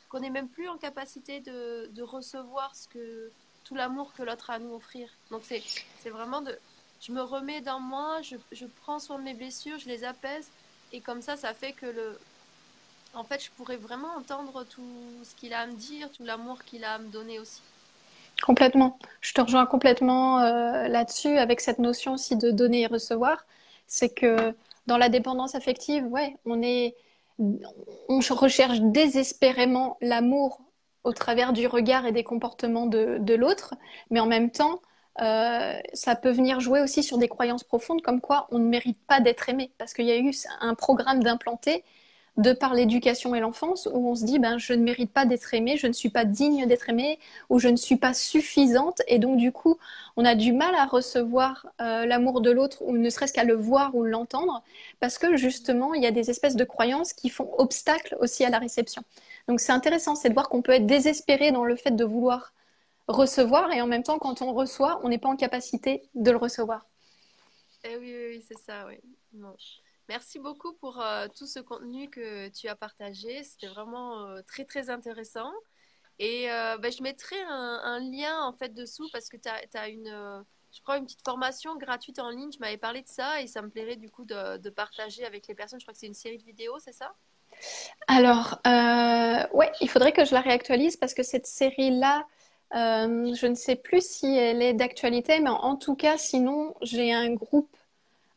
qu'on n'est même plus en capacité de, de, recevoir ce que, tout l'amour que l'autre a à nous offrir. Donc c'est, c'est vraiment de. Je me remets dans moi, je, je prends soin de mes blessures, je les apaise, et comme ça, ça fait que le, en fait, je pourrais vraiment entendre tout ce qu'il a à me dire, tout l'amour qu'il a à me donner aussi. Complètement. Je te rejoins complètement euh, là-dessus avec cette notion aussi de donner et recevoir. C'est que dans la dépendance affective, ouais, on est, on recherche désespérément l'amour au travers du regard et des comportements de, l'autre, mais en même temps, euh, ça peut venir jouer aussi sur des croyances profondes comme quoi on ne mérite pas d'être aimé, parce qu'il y a eu un programme d'implanté de par l'éducation et l'enfance où on se dit ben je ne mérite pas d'être aimé, je ne suis pas digne d'être aimé ou je ne suis pas suffisante et donc du coup on a du mal à recevoir euh, l'amour de l'autre ou ne serait-ce qu'à le voir ou l'entendre parce que justement il y a des espèces de croyances qui font obstacle aussi à la réception. Donc c'est intéressant, c'est de voir qu'on peut être désespéré dans le fait de vouloir recevoir et en même temps quand on reçoit on n'est pas en capacité de le recevoir. Eh oui, oui, oui c'est ça, oui. Merci beaucoup pour euh, tout ce contenu que tu as partagé. C'était vraiment euh, très, très intéressant. Et euh, ben, je mettrai un, lien en fait dessous parce que tu as, une, je crois, une petite formation gratuite en ligne. Je m'avais parlé de ça et ça me plairait du coup de, partager avec les personnes. Je crois que c'est une série de vidéos, c'est ça? Alors, ouais, il faudrait que je la réactualise parce que cette série-là, je ne sais plus si elle est d'actualité, mais en tout cas, sinon, j'ai un groupe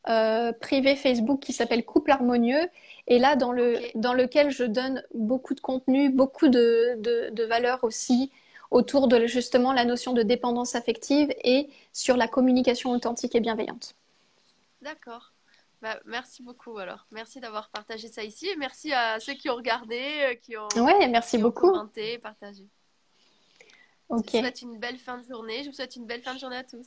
euh, privé Facebook qui s'appelle Couple Harmonieux et là dans, le, dans lequel je donne beaucoup de contenu, beaucoup de, de, valeurs aussi autour de justement la notion de dépendance affective et sur la communication authentique et bienveillante. D'accord. Bah, merci beaucoup alors. Merci d'avoir partagé ça ici et merci à ceux qui ont regardé, euh, qui ont, ouais, merci beaucoup. commenté, partagé. Je vous souhaite une belle fin de journée. Je vous souhaite une belle fin de journée à tous.